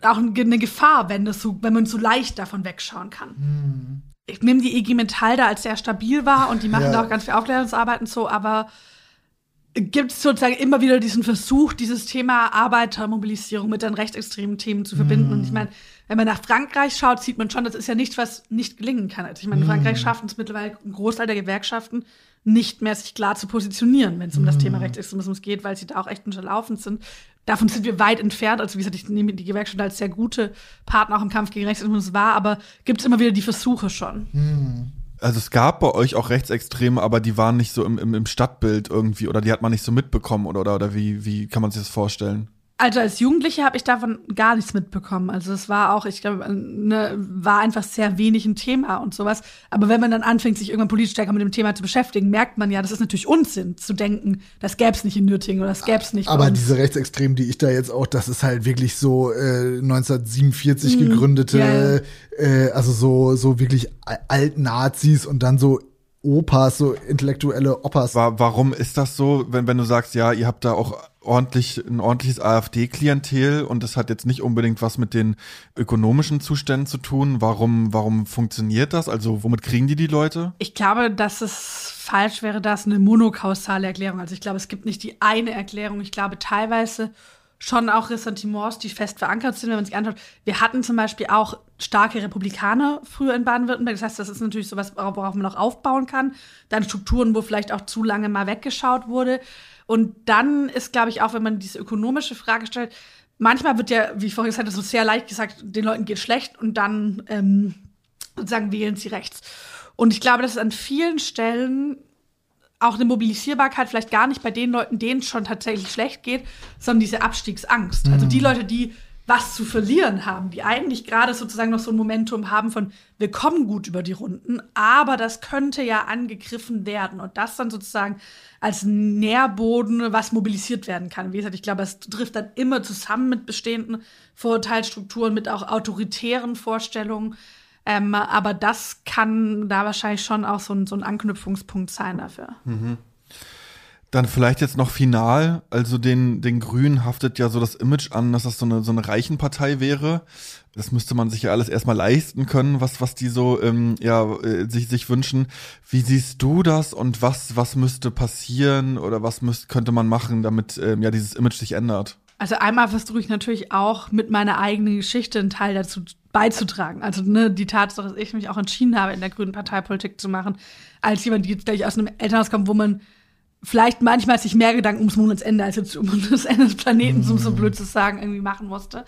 S3: auch eine Gefahr, wenn das so, wenn man so leicht davon wegschauen kann. Ich nehme die IG Metall da als sehr stabil wahr und die machen
S2: Ja.
S3: da auch ganz viel Aufklärungsarbeit und so, aber gibt es sozusagen immer wieder diesen Versuch, dieses Thema Arbeitermobilisierung mit den rechtsextremen Themen zu verbinden. Und ich meine, wenn man nach Frankreich schaut, sieht man schon, das ist ja nichts, was nicht gelingen kann. Also ich meine, in Frankreich schaffen es mittlerweile ein Großteil der Gewerkschaften nicht mehr, sich klar zu positionieren, wenn es um das Thema Rechtsextremismus geht, weil sie da auch echt unterlaufen sind. Davon sind wir weit entfernt. Also, wie gesagt, ich nehme die Gewerkschaft als sehr gute Partner auch im Kampf gegen Rechtsextremismus wahr, aber gibt es immer wieder die Versuche schon.
S1: Also es gab bei euch auch Rechtsextreme, aber die waren nicht so im, im, im Stadtbild irgendwie oder die hat man nicht so mitbekommen oder oder, oder wie, wie kann man sich das vorstellen?
S3: Also als Jugendliche habe ich davon gar nichts mitbekommen. Also es war auch, ich glaube, ne, war einfach sehr wenig ein Thema und sowas. Aber wenn man dann anfängt, sich irgendwann politisch stärker mit dem Thema zu beschäftigen, merkt man ja, das ist natürlich Unsinn zu denken, das gäbe es nicht in Nürtingen oder das gäbe es nicht.
S2: Aber diese Rechtsextremen, die ich da jetzt auch, das ist halt wirklich so äh, 1947 gegründete,
S3: Mhm. Ja, ja.
S2: Äh, also so so wirklich Alt-Nazis und dann so Opas, so intellektuelle Opas.
S1: War, warum ist das so, wenn, wenn du sagst, ja, ihr habt da auch ordentlich, ein ordentliches AfD-Klientel und das hat jetzt nicht unbedingt was mit den ökonomischen Zuständen zu tun. Warum, warum funktioniert das? Also, womit kriegen die die Leute?
S3: Ich glaube, dass es falsch wäre, das eine monokausale Erklärung. Also, ich glaube, es gibt nicht die eine Erklärung. Ich glaube, teilweise schon auch Ressentiments, die fest verankert sind, wenn man sich anschaut. Wir hatten zum Beispiel auch starke Republikaner früher in Baden-Württemberg. Das heißt, das ist natürlich sowas, worauf man noch aufbauen kann. Dann Strukturen, wo vielleicht auch zu lange mal weggeschaut wurde. Und dann ist, glaube ich, auch, wenn man diese ökonomische Frage stellt, manchmal wird ja, wie ich vorhin gesagt habe, so sehr leicht gesagt, den Leuten geht schlecht und dann ähm, sozusagen wählen sie rechts. Und ich glaube, dass es an vielen Stellen auch eine Mobilisierbarkeit vielleicht gar nicht bei den Leuten, denen es schon tatsächlich schlecht geht, sondern diese Abstiegsangst. Mhm. Also die mhm. Leute, die was zu verlieren haben, die eigentlich gerade sozusagen noch so ein Momentum haben von, wir kommen gut über die Runden, aber das könnte ja angegriffen werden und das dann sozusagen als Nährboden, was mobilisiert werden kann. Wie gesagt, ich glaube, es trifft dann immer zusammen mit bestehenden Vorurteilsstrukturen, mit auch autoritären Vorstellungen. Ähm, aber das kann da wahrscheinlich schon auch so ein, so ein Anknüpfungspunkt sein dafür.
S1: Mhm. Dann vielleicht jetzt noch final, also den, den Grünen haftet ja so das Image an, dass das so eine, so eine Reichenpartei wäre. Das müsste man sich ja alles erstmal leisten können, was, was die so ähm, ja, äh, sich, sich wünschen. Wie siehst du das und was, was müsste passieren oder was müsste, könnte man machen, damit ähm, ja dieses Image sich ändert?
S3: Also einmal versuche ich natürlich auch mit meiner eigenen Geschichte einen Teil dazu beizutragen. Also ne, die Tatsache, dass ich mich auch entschieden habe, in der grünen Parteipolitik zu machen, als jemand, die jetzt gleich aus einem Elternhaus kommt, wo man vielleicht manchmal sich mehr Gedanken ums Monatsende als jetzt um das Ende des Planeten, um so blöd zu sagen, irgendwie machen musste.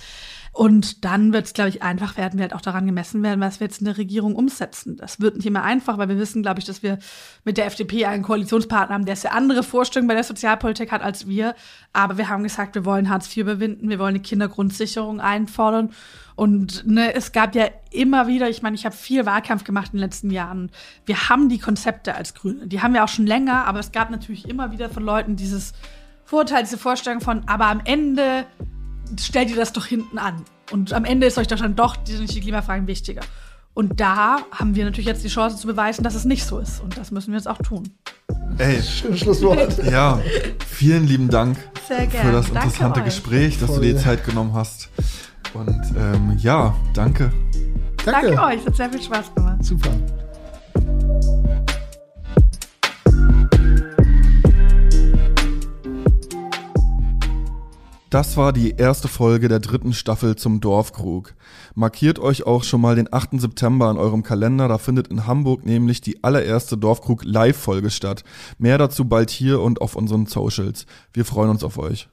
S3: Und dann wird es, glaube ich, einfach werden wir halt auch daran gemessen werden, was wir jetzt in der Regierung umsetzen. Das wird nicht immer einfach, weil wir wissen, glaube ich, dass wir mit der FDP einen Koalitionspartner haben, der sehr andere Vorstellungen bei der Sozialpolitik hat als wir. Aber wir haben gesagt, wir wollen Hartz IV überwinden, wir wollen eine Kindergrundsicherung einfordern. Und ne, es gab ja immer wieder, ich meine, ich habe viel Wahlkampf gemacht in den letzten Jahren. Wir haben die Konzepte als Grüne, die haben wir auch schon länger, aber es gab natürlich immer wieder von Leuten dieses Vorteil, diese Vorstellung von, aber am Ende stellt ihr das doch hinten an. Und am Ende ist euch doch dann doch die, die Klimafragen wichtiger. Und da haben wir natürlich jetzt die Chance zu beweisen, dass es nicht so ist. Und das müssen wir jetzt auch tun.
S1: Ey, schönes Schlusswort. Ja, vielen lieben Dank
S3: Sehr
S1: für das interessante Gespräch, dass Voll. du dir die Zeit genommen hast. Und ähm, ja, danke.
S3: Danke. danke euch, es hat sehr viel Spaß gemacht.
S2: Super.
S1: Das war die erste Folge der dritten Staffel zum Dorfkrug. Markiert euch auch schon mal den 8. September in eurem Kalender, da findet in Hamburg nämlich die allererste Dorfkrug Live-Folge statt. Mehr dazu bald hier und auf unseren Socials. Wir freuen uns auf euch.